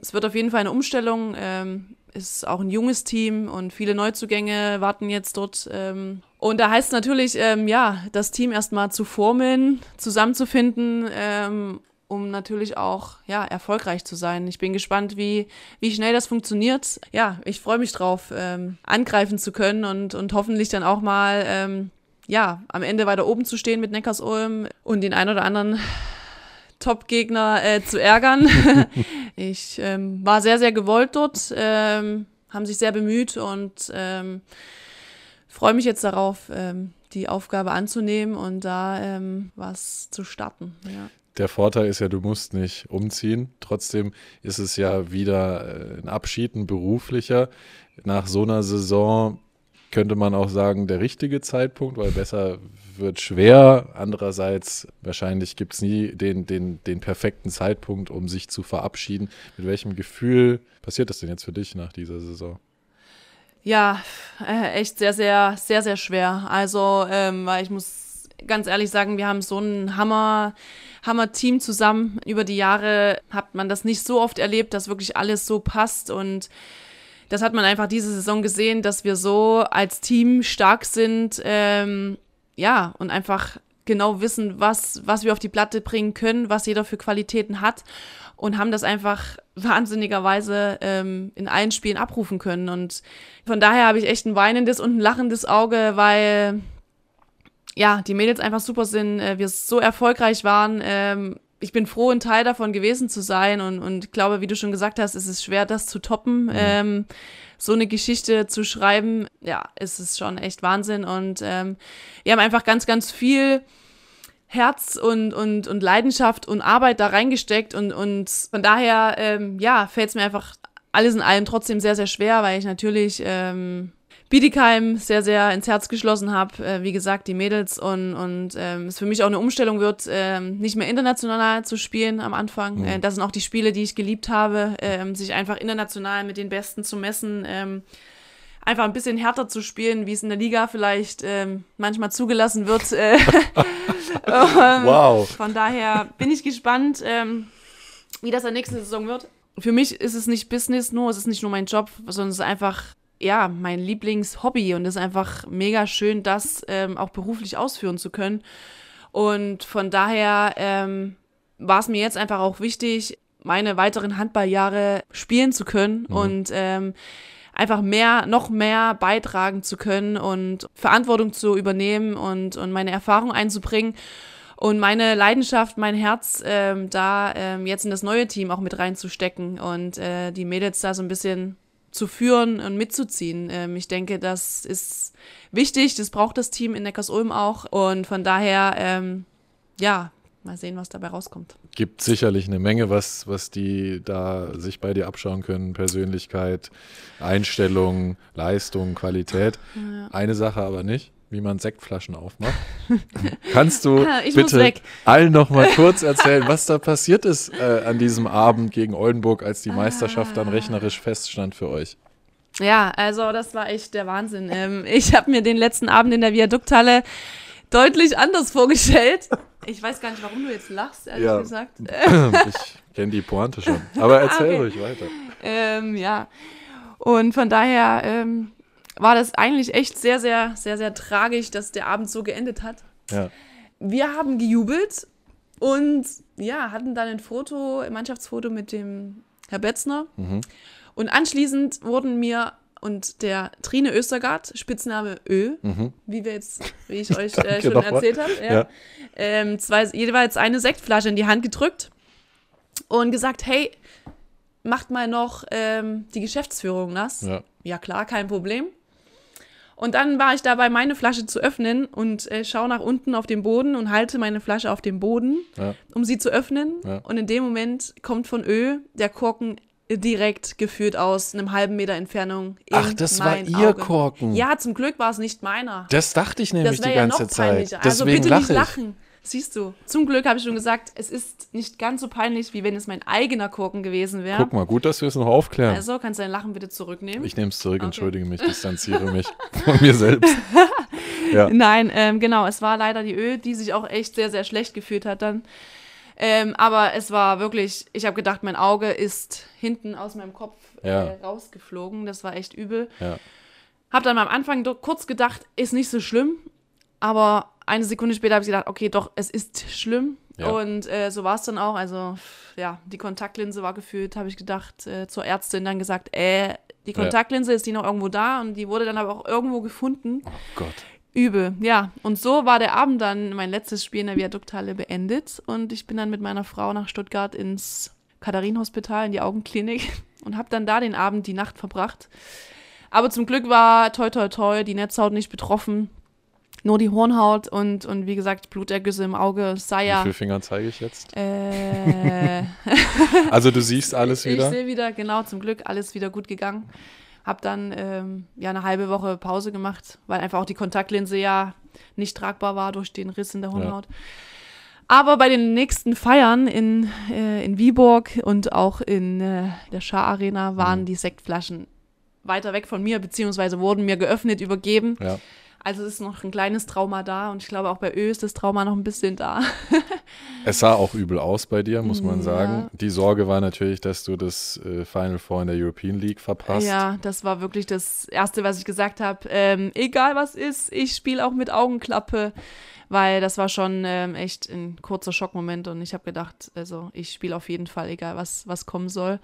Es wird auf jeden Fall eine Umstellung. Ähm, ist auch ein junges Team und viele Neuzugänge warten jetzt dort. Ähm, und da heißt es natürlich, ähm, ja, das Team erstmal zu formeln, zusammenzufinden, ähm, um natürlich auch ja, erfolgreich zu sein. Ich bin gespannt, wie, wie schnell das funktioniert. Ja, ich freue mich drauf, ähm, angreifen zu können und, und hoffentlich dann auch mal ähm, ja, am Ende weiter oben zu stehen mit Neckarsulm und den ein oder anderen Top-Gegner äh, zu ärgern. ich ähm, war sehr, sehr gewollt dort, ähm, haben sich sehr bemüht und ähm, freue mich jetzt darauf, ähm, die Aufgabe anzunehmen und da ähm, was zu starten. Ja. der Vorteil ist ja, du musst nicht umziehen. Trotzdem ist es ja wieder äh, ein Abschied, ein beruflicher. Nach so einer Saison könnte man auch sagen, der richtige Zeitpunkt, weil besser wird schwer. Andererseits, wahrscheinlich gibt es nie den, den, den perfekten Zeitpunkt, um sich zu verabschieden. Mit welchem Gefühl passiert das denn jetzt für dich nach dieser Saison? Ja, äh, echt sehr, sehr, sehr, sehr schwer. Also, ähm, weil ich muss ganz ehrlich sagen, wir haben so ein Hammer, Hammer-Team zusammen. Über die Jahre hat man das nicht so oft erlebt, dass wirklich alles so passt und das hat man einfach diese Saison gesehen, dass wir so als Team stark sind, ähm, ja, und einfach genau wissen, was, was wir auf die Platte bringen können, was jeder für Qualitäten hat und haben das einfach wahnsinnigerweise ähm, in allen Spielen abrufen können. Und von daher habe ich echt ein weinendes und ein lachendes Auge, weil ja, die Mädels einfach super sind, äh, wir so erfolgreich waren. Ähm, ich bin froh, ein Teil davon gewesen zu sein und, und glaube, wie du schon gesagt hast, ist es schwer, das zu toppen. Mhm. Ähm, so eine Geschichte zu schreiben, ja, ist es schon echt Wahnsinn. Und ähm, wir haben einfach ganz, ganz viel Herz und, und, und Leidenschaft und Arbeit da reingesteckt. Und, und von daher, ähm, ja, fällt es mir einfach alles in allem trotzdem sehr, sehr schwer, weil ich natürlich ähm, Bietigheim sehr, sehr ins Herz geschlossen habe. Äh, wie gesagt, die Mädels und, und ähm, es für mich auch eine Umstellung wird, ähm, nicht mehr international zu spielen am Anfang. Mhm. Äh, das sind auch die Spiele, die ich geliebt habe, ähm, sich einfach international mit den Besten zu messen. Ähm, einfach ein bisschen härter zu spielen, wie es in der Liga vielleicht ähm, manchmal zugelassen wird. Äh, ähm, wow. Von daher bin ich gespannt, wie das in der nächsten Saison wird. Für mich ist es nicht Business nur, es ist nicht nur mein Job, sondern es ist einfach ja, mein Lieblingshobby und es ist einfach mega schön, das ähm, auch beruflich ausführen zu können. Und von daher ähm, war es mir jetzt einfach auch wichtig, meine weiteren Handballjahre spielen zu können mhm. und ähm, einfach mehr, noch mehr beitragen zu können und Verantwortung zu übernehmen und, und meine Erfahrung einzubringen und meine Leidenschaft, mein Herz ähm, da ähm, jetzt in das neue Team auch mit reinzustecken und äh, die Mädels da so ein bisschen zu führen und mitzuziehen. Ähm, ich denke, das ist wichtig, das braucht das Team in Neckars-Ulm auch und von daher, ähm, ja, mal sehen, was dabei rauskommt. Gibt sicherlich eine Menge, was, was die da sich bei dir abschauen können. Persönlichkeit, Einstellung, Leistung, Qualität. Ja. Eine Sache aber nicht wie man Sektflaschen aufmacht. Kannst du ich bitte allen noch mal kurz erzählen, was da passiert ist äh, an diesem Abend gegen Oldenburg, als die Meisterschaft dann rechnerisch feststand für euch? Ja, also das war echt der Wahnsinn. Ähm, ich habe mir den letzten Abend in der Viadukthalle deutlich anders vorgestellt. Ich weiß gar nicht, warum du jetzt lachst, ehrlich ja. gesagt. ich kenne die Pointe schon. Aber erzähl okay. ruhig weiter. Ähm, ja. Und von daher, ähm, war das eigentlich echt sehr, sehr, sehr, sehr tragisch, dass der Abend so geendet hat. Ja. Wir haben gejubelt und ja, hatten dann ein Foto, ein Mannschaftsfoto mit dem Herr Betzner. Mhm. Und anschließend wurden mir und der Trine Östergaard, Spitzname Ö, mhm. wie wir jetzt, wie ich euch äh, schon erzählt habe, ja, ja. ähm, zwei, jeweils eine Sektflasche in die Hand gedrückt und gesagt, hey, macht mal noch ähm, die Geschäftsführung nass. Ja. ja, klar, kein Problem. Und dann war ich dabei, meine Flasche zu öffnen und äh, schaue nach unten auf den Boden und halte meine Flasche auf dem Boden, ja. um sie zu öffnen. Ja. Und in dem Moment kommt von Ö der Korken direkt geführt aus einem halben Meter Entfernung. Ach, das war ihr Auge. Korken. Ja, zum Glück war es nicht meiner. Das dachte ich nämlich die ganze ja Zeit. Deswegen also bitte nicht lachen. Siehst du, zum Glück habe ich schon gesagt, es ist nicht ganz so peinlich, wie wenn es mein eigener Korken gewesen wäre. Guck mal, gut, dass wir es noch aufklären. Also, kannst du dein Lachen bitte zurücknehmen? Ich nehme es zurück, okay. entschuldige mich, distanziere mich von mir selbst. ja. Nein, ähm, genau, es war leider die Öl, die sich auch echt sehr, sehr schlecht gefühlt hat dann. Ähm, aber es war wirklich, ich habe gedacht, mein Auge ist hinten aus meinem Kopf ja. äh, rausgeflogen. Das war echt übel. Ja. Hab dann am Anfang kurz gedacht, ist nicht so schlimm. Aber eine Sekunde später habe ich gedacht, okay, doch, es ist schlimm. Ja. Und äh, so war es dann auch. Also, ja, die Kontaktlinse war gefühlt, habe ich gedacht, äh, zur Ärztin dann gesagt, äh, die Kontaktlinse, ist die noch irgendwo da? Und die wurde dann aber auch irgendwo gefunden. Oh Gott. Übel, ja. Und so war der Abend dann, mein letztes Spiel in der Viadukthalle beendet. Und ich bin dann mit meiner Frau nach Stuttgart ins Katharinenhospital, in die Augenklinik und habe dann da den Abend, die Nacht verbracht. Aber zum Glück war toi toi toi die Netzhaut nicht betroffen. nur die Hornhaut und, und wie gesagt, Blutergüsse im Auge. Sei Wie ja. viele Finger zeige ich jetzt? Äh, Also du siehst alles ich wieder? sehe wieder, genau, zum Glück alles wieder gut gegangen. Hab dann ähm, ja eine halbe Woche Pause gemacht, weil einfach auch die Kontaktlinse ja nicht tragbar war durch den Riss in der Hornhaut. Aber bei den nächsten Feiern in, äh, in Viborg und auch in äh, der Schar Arena waren Mhm. die Sektflaschen weiter weg von mir, beziehungsweise wurden mir geöffnet, übergeben. Ja. Also es ist noch ein kleines Trauma da und ich glaube auch bei Ö ist das Trauma noch ein bisschen da. Es sah auch übel aus bei dir, muss man Ja. sagen. Die Sorge war natürlich, dass du das äh, Final Four in der European League verpasst. Ja, das war wirklich das Erste, was ich gesagt habe. Ähm, egal was ist, ich spiele auch mit Augenklappe, weil das war schon ähm, echt ein kurzer Schockmoment und ich habe gedacht, also ich spiele auf jeden Fall, egal was, was kommen soll.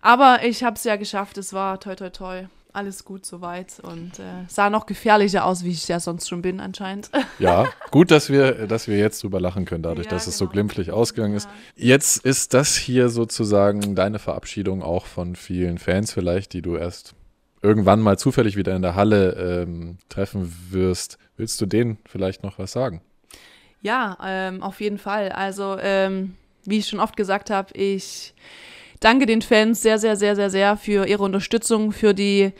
Aber ich habe es ja geschafft, es war toi toi toi. Alles gut soweit und äh, sah noch gefährlicher aus, wie ich ja sonst schon bin anscheinend. Ja, gut, dass wir, dass wir jetzt drüber lachen können, dadurch, Ja, dass es so genau. glimpflich ausgegangen ist. Jetzt ist das hier sozusagen deine Verabschiedung auch von vielen Fans vielleicht, die du erst irgendwann mal zufällig wieder in der Halle ähm, treffen wirst. Willst du denen vielleicht noch was sagen? Ja, ähm, auf jeden Fall. Also, ähm, wie ich schon oft gesagt habe, ich danke den Fans sehr, sehr, sehr, sehr, sehr für ihre Unterstützung, für die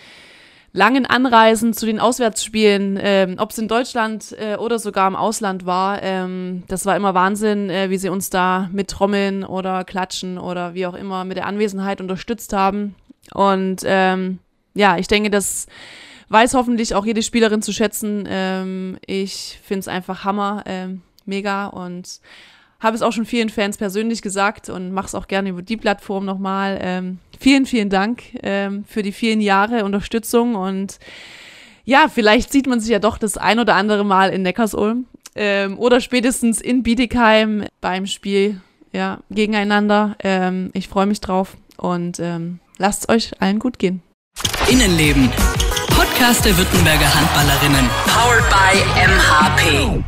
langen Anreisen zu den Auswärtsspielen, ähm, ob es in Deutschland äh, oder sogar im Ausland war. Ähm, das war immer Wahnsinn, äh, wie sie uns da mit Trommeln oder Klatschen oder wie auch immer mit der Anwesenheit unterstützt haben. Und ähm, ja, ich denke, das weiß hoffentlich auch jede Spielerin zu schätzen. Ähm, ich finde es einfach Hammer, ähm, mega und habe es auch schon vielen Fans persönlich gesagt und mache es auch gerne über die Plattform nochmal. Ähm, vielen, vielen Dank ähm, für die vielen Jahre Unterstützung und ja, vielleicht sieht man sich ja doch das ein oder andere Mal in Neckarsulm ähm, oder spätestens in Bietigheim beim Spiel ja, gegeneinander. Ähm, ich freue mich drauf und ähm, lasst es euch allen gut gehen. Innenleben. Podcast der Württemberger Handballerinnen. Powered by MHP.